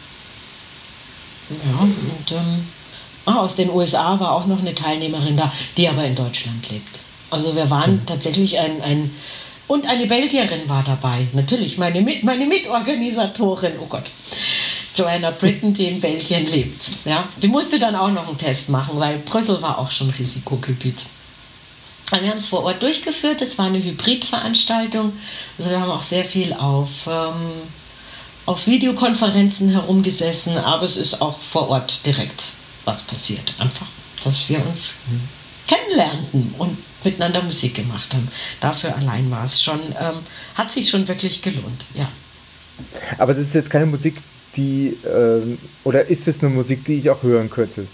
Ja, und ähm, ah, aus den USA war auch noch eine Teilnehmerin da, die aber in Deutschland lebt. Also wir waren mhm. tatsächlich ein, ein und eine Belgierin war dabei. Natürlich, meine, Mit meine Mitorganisatorin. Oh Gott. Joanna Britton, die in Belgien lebt. Ja, die musste dann auch noch einen Test machen, weil Brüssel war auch schon Risikogebiet. wir haben es vor Ort durchgeführt. Es war eine Hybridveranstaltung. Also wir haben auch sehr viel auf, ähm, auf Videokonferenzen herumgesessen, aber es ist auch vor Ort direkt was passiert. Einfach, dass wir uns kennenlernten und miteinander Musik gemacht haben. Dafür allein war es schon, ähm, hat sich schon wirklich gelohnt, ja. Aber es ist jetzt keine Musik, die, ähm, oder ist es eine Musik, die ich auch hören könnte?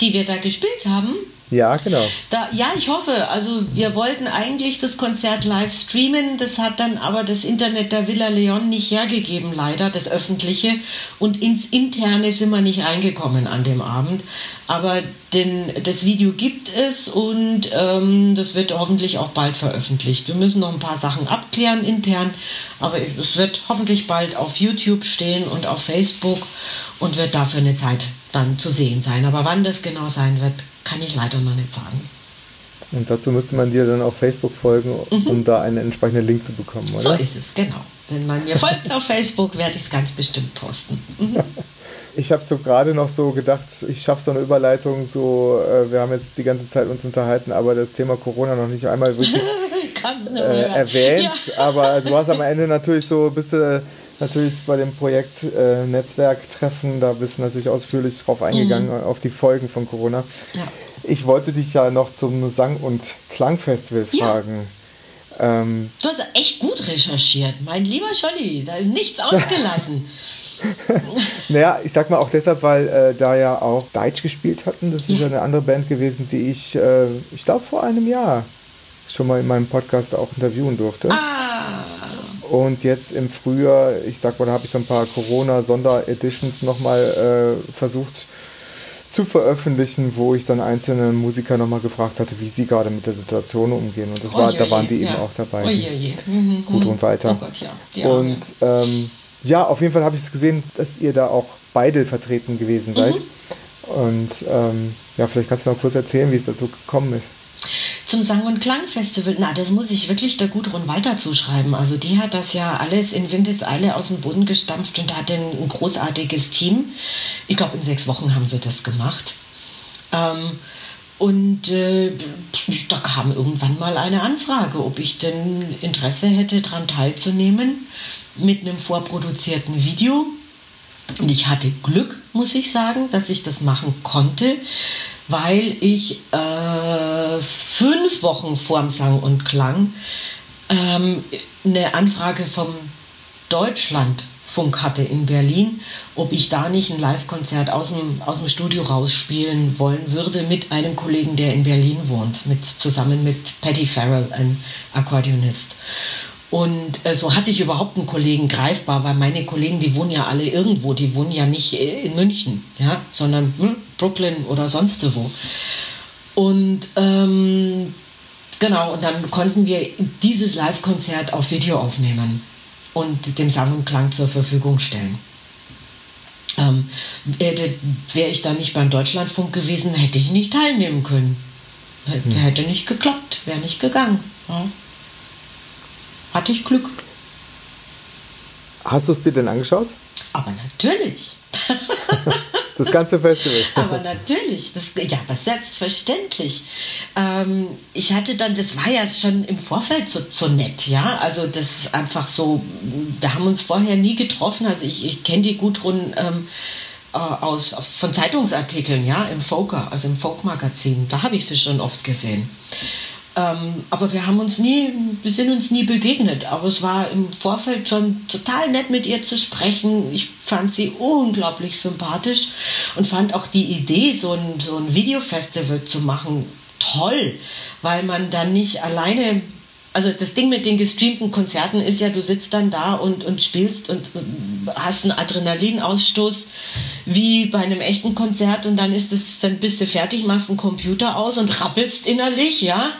Die wir da gespielt haben? Ja, genau. Da, ja, ich hoffe. Also wir wollten eigentlich das Konzert live streamen. Das hat dann aber das Internet der Villa Leon nicht hergegeben, leider, das öffentliche. Und ins Interne sind wir nicht reingekommen an dem Abend. Aber den, das Video gibt es und ähm, das wird hoffentlich auch bald veröffentlicht. Wir müssen noch ein paar Sachen abklären intern, aber es wird hoffentlich bald auf YouTube stehen und auf Facebook und wird dafür eine Zeit dann zu sehen sein. Aber wann das genau sein wird, kann ich leider noch nicht sagen. Und dazu müsste man dir dann auf Facebook folgen, mhm. um da einen entsprechenden Link zu bekommen, oder? So ist es, genau. Wenn man mir folgt auf Facebook, werde ich es ganz bestimmt posten. Mhm. [laughs] Ich habe so gerade noch so gedacht, ich schaffe so eine Überleitung, so, äh, wir haben jetzt die ganze Zeit uns unterhalten, aber das Thema Corona noch nicht einmal [laughs] wirklich äh, erwähnt. Ja. Aber du hast am Ende natürlich so, bist du natürlich bei dem Projekt äh, Netzwerktreffen, da bist du natürlich ausführlich drauf eingegangen, mhm. auf die Folgen von Corona. Ja. Ich wollte dich ja noch zum Sang- und Klangfestival fragen. Ja. Ähm, du hast echt gut recherchiert, mein lieber Scholli, da ist nichts ausgelassen. [laughs] naja, ich sag mal auch deshalb, weil äh, da ja auch Deutsch gespielt hatten. Das ist ja, eine andere Band gewesen, die ich, äh, ich glaube, vor einem Jahr schon mal in meinem Podcast auch interviewen durfte. Ah. Und jetzt im Frühjahr, ich sag mal, da habe ich so ein paar Corona-Sondereditions nochmal äh, versucht zu veröffentlichen, wo ich dann einzelne Musiker nochmal gefragt hatte, wie sie gerade mit der Situation umgehen. Und das war, da waren die ja. eben auch dabei. Oje, mhm, gut und weiter. Oh Gott, ja. und ähm, ja, auf jeden Fall habe ich es gesehen, dass ihr da auch beide vertreten gewesen seid. Mhm. Und ähm, ja, vielleicht kannst du noch kurz erzählen, wie es dazu gekommen ist. Zum Sang- und Klangfestival, na, das muss ich wirklich der Gudrun weiter zuschreiben. Also die hat das ja alles in Windeseile aus dem Boden gestampft und hat ein, großartiges Team. Ich glaube, in sechs Wochen haben sie das gemacht. Ähm, Und äh, da kam irgendwann mal eine Anfrage, ob ich denn Interesse hätte, daran teilzunehmen mit einem vorproduzierten Video. Und ich hatte Glück, muss ich sagen, dass ich das machen konnte, weil ich äh, fünf Wochen vorm Sang und Klang ähm, eine Anfrage vom Deutschlandfunk hatte in Berlin, ob ich da nicht ein Live-Konzert aus dem, aus dem Studio rausspielen wollen würde mit einem Kollegen, der in Berlin wohnt, mit, zusammen mit Patty Farrell, ein Akkordeonist. Und äh, so hatte ich überhaupt einen Kollegen greifbar, weil meine Kollegen, die wohnen ja alle irgendwo, die wohnen ja nicht äh, in München, ja, sondern hm, Brooklyn oder sonst wo. Und ähm, genau, und dann konnten wir dieses Live-Konzert auf Video aufnehmen und dem Sang und Klang zur Verfügung stellen. Ähm, Wäre ich da nicht beim Deutschlandfunk gewesen, hätte ich nicht teilnehmen können. Hätte, hm. hätte nicht geklappt, wäre nicht gegangen. Ja. Hatte ich Glück. Hast du es dir denn angeschaut? Aber natürlich. [laughs] Das ganze Festival. aber natürlich, das, ja, aber selbstverständlich. Ähm, ich hatte dann, das war ja schon im Vorfeld so, so nett, ja. Also das ist einfach so, wir haben uns vorher nie getroffen. Also ich, ich kenne die Gudrun ähm, äh, aus, von Zeitungsartikeln, ja, im Folker, also im Folk-Magazin. Da habe ich sie schon oft gesehen. Ähm, aber wir haben uns nie, wir sind uns nie begegnet. Aber es war im Vorfeld schon total nett mit ihr zu sprechen. Ich fand sie unglaublich sympathisch und fand auch die Idee, so ein, so ein Videofestival zu machen, toll, weil man dann nicht alleine also das Ding mit den gestreamten Konzerten ist ja, du sitzt dann da und, und spielst und, und hast einen Adrenalinausstoß wie bei einem echten Konzert und dann ist es, dann bist du fertig, machst einen Computer aus und rappelst innerlich, ja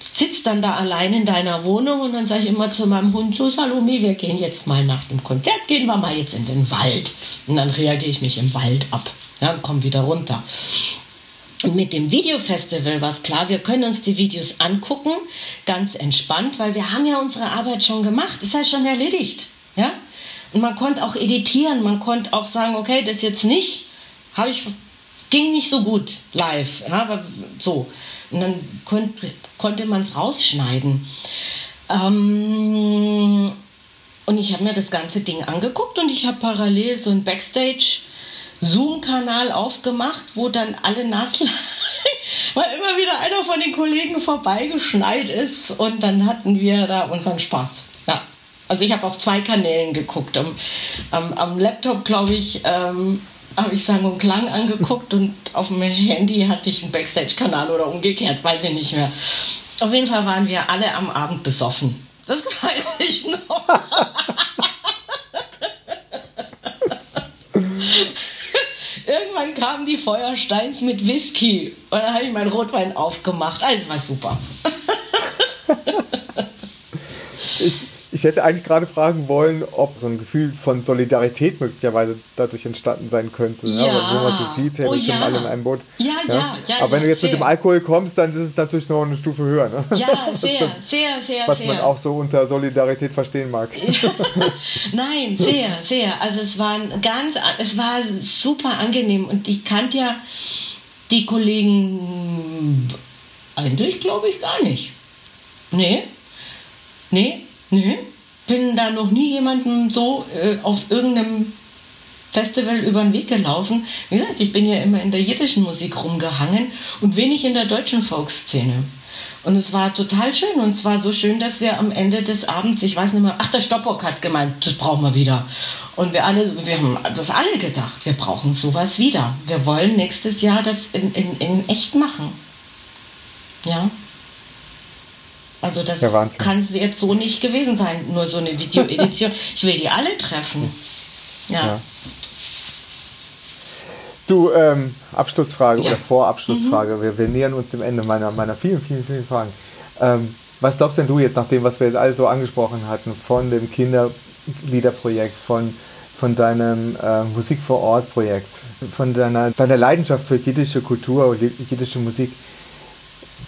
sitzt dann da allein in deiner Wohnung und dann sage ich immer zu meinem Hund, so Salome, wir gehen jetzt mal nach dem Konzert, gehen wir mal jetzt in den Wald. Und dann reagiere ich mich im Wald ab ja, und komme wieder runter. Und mit dem Videofestival war es klar, wir können uns die Videos angucken, ganz entspannt, weil wir haben ja unsere Arbeit schon gemacht, ist ja schon erledigt. Ja? Und man konnte auch editieren, man konnte auch sagen, okay, das jetzt nicht, ich, ging nicht so gut live, ja, aber so. Und dann konnte, konnte man es rausschneiden. Ähm, und ich habe mir das ganze Ding angeguckt und ich habe parallel so einen Backstage Zoom-Kanal aufgemacht, wo dann alle nass [laughs] weil immer wieder einer von den Kollegen vorbeigeschneit ist und dann hatten wir da unseren Spaß. Ja. Also ich habe auf zwei Kanälen geguckt. Am, am, am Laptop, glaube ich, ähm, habe ich Sang und Klang angeguckt und auf dem Handy hatte ich einen Backstage-Kanal oder umgekehrt, weiß ich nicht mehr. Auf jeden Fall waren wir alle am Abend besoffen. Das [laughs] weiß ich noch. [laughs] Irgendwann kamen die Feuersteins mit Whisky und dann habe ich meinen Rotwein aufgemacht. Alles war super. [laughs] ich, ich hätte eigentlich gerade fragen wollen, ob so ein Gefühl von Solidarität möglicherweise dadurch entstanden sein könnte. Ja. Ne? ja. Wo man so sieht, hey, oh, wir ja. alle in einem Boot. Ja, ja, ja. ja Aber wenn du jetzt sehr. mit dem Alkohol kommst, dann ist es natürlich noch eine Stufe höher. Ne? Ja, [laughs] sehr, das, sehr, sehr, was sehr. man auch so unter Solidarität verstehen mag. [laughs] Nein, sehr, sehr. Also es war ganz, es war super angenehm und ich kannte ja die Kollegen eigentlich, glaube ich, gar nicht. Nee, nee, Nee, bin da noch nie jemandem so äh, auf irgendeinem Festival über den Weg gelaufen. Wie gesagt, ich bin ja immer in der jiddischen Musik rumgehangen und wenig in der deutschen Folkszene. Und es war total schön und es war so schön, dass wir am Ende des Abends, ich weiß nicht mehr, ach, der Stoppock hat gemeint, das brauchen wir wieder. Und wir alle, wir haben das alle gedacht, wir brauchen sowas wieder. Wir wollen nächstes Jahr das in, in, in echt machen. Ja. Also das ja, kann es jetzt so nicht gewesen sein, nur so eine Videoedition. [laughs] ich will die alle treffen. Ja. ja. Du, ähm, Abschlussfrage ja. oder Vorabschlussfrage. Mhm. Wir, wir, nähern uns dem Ende meiner, meiner vielen, vielen, vielen Fragen. Ähm, was glaubst denn du jetzt, nach dem, was wir jetzt alles so angesprochen hatten, von dem Kinderliederprojekt, von, von deinem äh, Musik vor Ort Projekt, von deiner, deiner Leidenschaft für jiddische Kultur, jiddische Musik?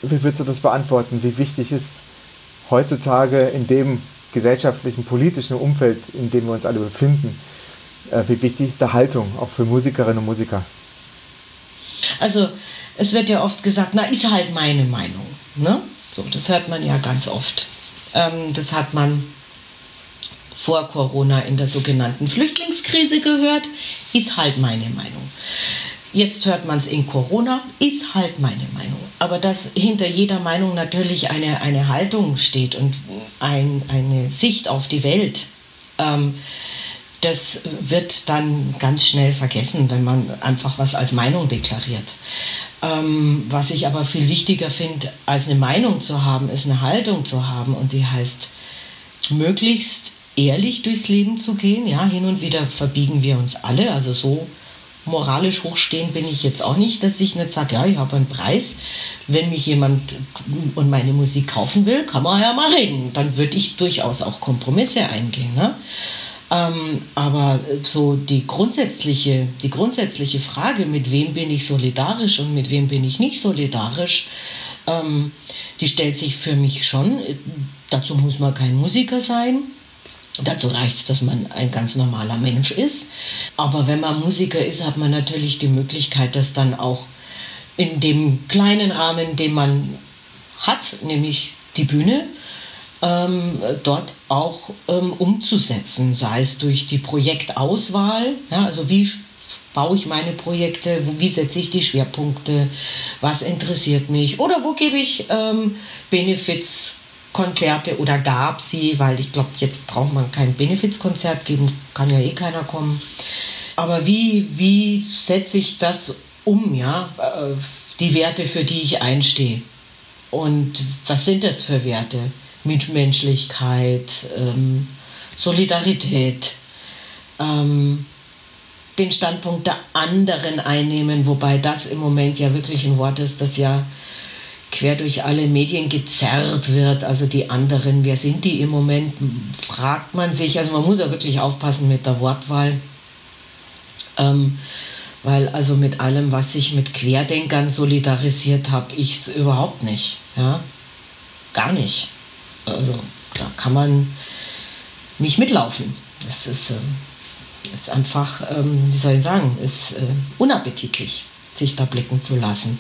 Wie würdest du das beantworten? Wie wichtig ist heutzutage in dem gesellschaftlichen, politischen Umfeld, in dem wir uns alle befinden, äh, wie wichtig ist die Haltung auch für Musikerinnen und Musiker? Also es wird ja oft gesagt, na, ist halt meine Meinung. Ne? So, das hört man ja ganz oft. Ähm, das hat man vor Corona in der sogenannten Flüchtlingskrise gehört, ist halt meine Meinung. Jetzt hört man es in Corona, ist halt meine Meinung. Aber dass hinter jeder Meinung natürlich eine, eine Haltung steht und ein, eine Sicht auf die Welt, ähm, das wird dann ganz schnell vergessen, wenn man einfach was als Meinung deklariert. Ähm, was ich aber viel wichtiger finde, als eine Meinung zu haben, ist eine Haltung zu haben. Und die heißt, möglichst ehrlich durchs Leben zu gehen. Ja, hin und wieder verbiegen wir uns alle. Also so moralisch hochstehen bin ich jetzt auch nicht, dass ich nicht sage, ja, ich habe einen Preis. Wenn mich jemand und meine Musik kaufen will, kann man ja mal reden. Dann würde ich durchaus auch Kompromisse eingehen. Ne? Ähm, aber so die grundsätzliche, die grundsätzliche Frage, mit wem bin ich solidarisch und mit wem bin ich nicht solidarisch, ähm, die stellt sich für mich schon. Dazu muss man kein Musiker sein. Dazu reicht es, dass man ein ganz normaler Mensch ist. Aber wenn man Musiker ist, hat man natürlich die Möglichkeit, das dann auch in dem kleinen Rahmen, den man hat, nämlich die Bühne, ähm, dort auch ähm, umzusetzen, sei es durch die Projektauswahl, ja, also wie baue ich meine Projekte, wie setze ich die Schwerpunkte, was interessiert mich oder wo gebe ich ähm, Benefits. Konzerte oder gab sie, weil ich glaube, jetzt braucht man kein Benefizkonzert geben, kann ja eh keiner kommen. Aber wie, wie setze ich das um, ja? Äh, die Werte, für die ich einstehe. Und was sind das für Werte? Mitmenschlichkeit, ähm, Solidarität, ähm, den Standpunkt der anderen einnehmen, wobei das im Moment ja wirklich ein Wort ist, das ja quer durch alle Medien gezerrt wird. Also die anderen, wer sind die im Moment, fragt man sich. Also man muss ja wirklich aufpassen mit der Wortwahl. Ähm, weil also mit allem, was ich mit Querdenkern solidarisiert habe, ich es überhaupt nicht. Ja? Gar nicht. Also da kann man nicht mitlaufen. Das ist, äh, ist einfach, ähm, wie soll ich sagen, ist äh, unappetitlich, sich da blicken zu lassen.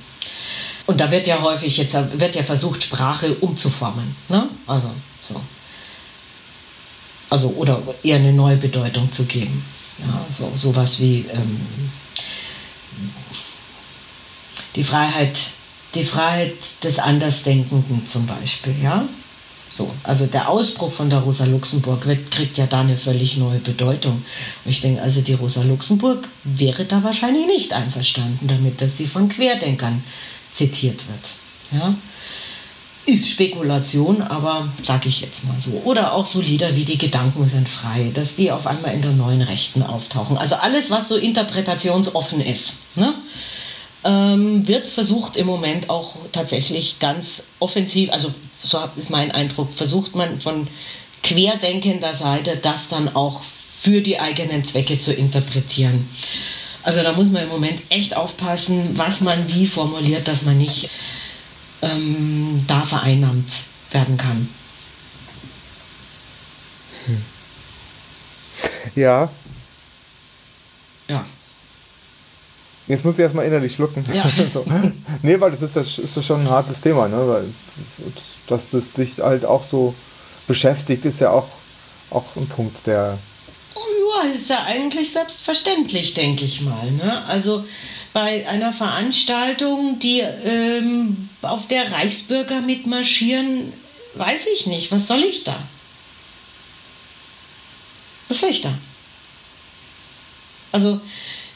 Und da wird ja häufig jetzt wird ja versucht, Sprache umzuformen. Ne? Also so. Also oder eher eine neue Bedeutung zu geben. Ja, so sowas wie ähm, die Freiheit, die Freiheit des Andersdenkenden zum Beispiel, ja. So, also der Ausbruch von der Rosa Luxemburg wird, kriegt ja da eine völlig neue Bedeutung. Und ich denke, also die Rosa Luxemburg wäre da wahrscheinlich nicht einverstanden damit, dass sie von Querdenkern zitiert wird. Ja? Ist Spekulation, aber sage ich jetzt mal so. Oder auch so Lieder wie Die Gedanken sind frei, dass die auf einmal in der neuen Rechten auftauchen. Also alles, was so interpretationsoffen ist. Ne? ähm, wird versucht im Moment auch tatsächlich ganz offensiv, also so ist mein Eindruck, versucht man von querdenkender Seite das dann auch für die eigenen Zwecke zu interpretieren. Also da muss man im Moment echt aufpassen, was man wie formuliert, dass man nicht ähm, da vereinnahmt werden kann. Hm. Ja. Ja. Jetzt muss ich erstmal innerlich schlucken. Ja. [laughs] so. Nee, weil das ist, das ist schon ein hartes Thema, ne? Weil, dass das dich halt auch so beschäftigt, ist ja auch, auch ein Punkt, der. Ist ja eigentlich selbstverständlich, denke ich mal. Ne? Also bei einer Veranstaltung, die ähm, auf der Reichsbürger mitmarschieren, weiß ich nicht, was soll ich da? Was soll ich da? Also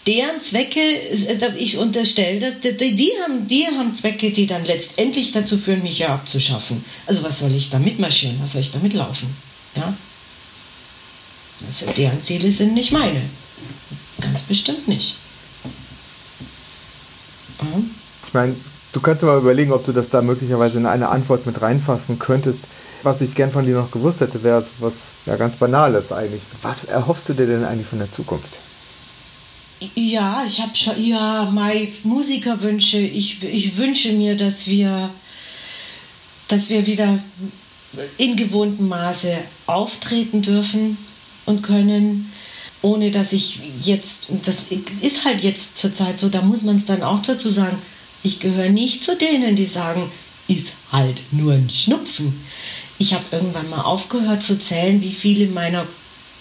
deren Zwecke, äh, ich unterstelle, dass die haben, die haben Zwecke, die dann letztendlich dazu führen, mich ja abzuschaffen. Also was soll ich da mitmarschieren? Was soll ich da mitlaufen? Ja? Also deren Ziele sind nicht meine. Ganz bestimmt nicht. Mhm. Ich meine, du kannst dir mal überlegen, ob du das da möglicherweise in eine Antwort mit reinfassen könntest. Was ich gern von dir noch gewusst hätte, wäre was ja ganz Banales eigentlich. Was erhoffst du dir denn eigentlich von der Zukunft? Ja, ich habe schon, ja, meine Musikerwünsche. Ich, ich wünsche mir, dass wir, dass wir wieder in gewohntem Maße auftreten dürfen und können, ohne dass ich jetzt, das ist halt jetzt zurzeit so, da muss man es dann auch dazu sagen, Ich gehöre nicht zu denen, die sagen, ist halt nur ein Schnupfen. Ich habe irgendwann mal aufgehört zu zählen, wie viele meiner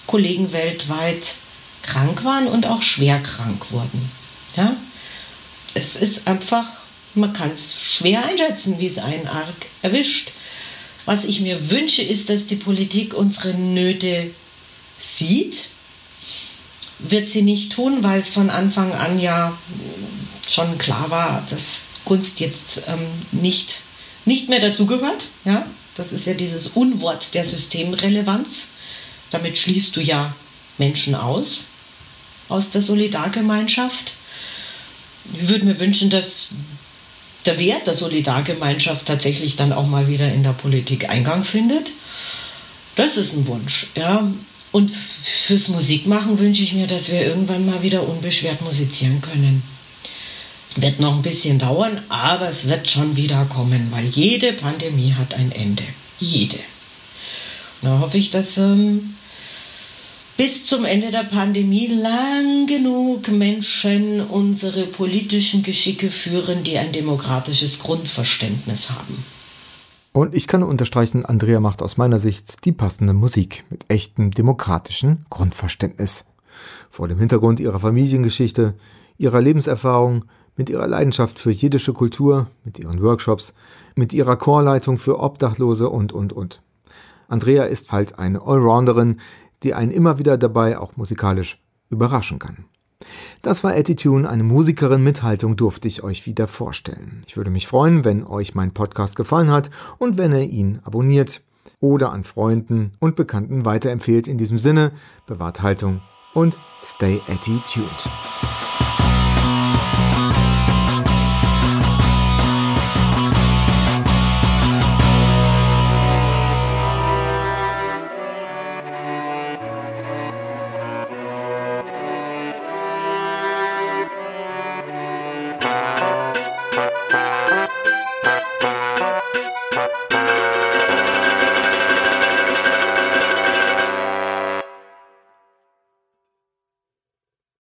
Kollegen weltweit krank waren und auch schwer krank wurden. Ja? Es ist einfach, man kann es schwer einschätzen, wie es einen arg erwischt. Was ich mir wünsche, ist, dass die Politik unsere Nöte sieht. Wird sie nicht tun, weil es von Anfang an ja schon klar war, dass Kunst jetzt ähm, nicht, nicht mehr dazugehört. Ja? Das ist ja dieses Unwort der Systemrelevanz. Damit schließt du ja Menschen aus, aus der Solidargemeinschaft. Ich würde mir wünschen, dass der Wert der Solidargemeinschaft tatsächlich dann auch mal wieder in der Politik Eingang findet. Das ist ein Wunsch. Ja. Und fürs Musikmachen wünsche ich mir, dass wir irgendwann mal wieder unbeschwert musizieren können. Wird noch ein bisschen dauern, aber es wird schon wieder kommen, weil jede Pandemie hat ein Ende. Jede. Da hoffe ich, dass ähm, bis zum Ende der Pandemie lang genug Menschen unsere politischen Geschicke führen, die ein demokratisches Grundverständnis haben. Und ich kann unterstreichen, Andrea macht aus meiner Sicht die passende Musik mit echtem demokratischen Grundverständnis. Vor dem Hintergrund ihrer Familiengeschichte, ihrer Lebenserfahrung, mit ihrer Leidenschaft für jiddische Kultur, mit ihren Workshops, mit ihrer Chorleitung für Obdachlose und, und, und. Andrea ist halt eine Allrounderin, die einen immer wieder dabei auch musikalisch überraschen kann. Das war Attitune, eine Musikerin mit Haltung durfte ich euch wieder vorstellen. Ich würde mich freuen, wenn euch mein Podcast gefallen hat und wenn ihr ihn abonniert oder an Freunden und Bekannten weiterempfehlt. In diesem Sinne, bewahrt Haltung und stay attitude.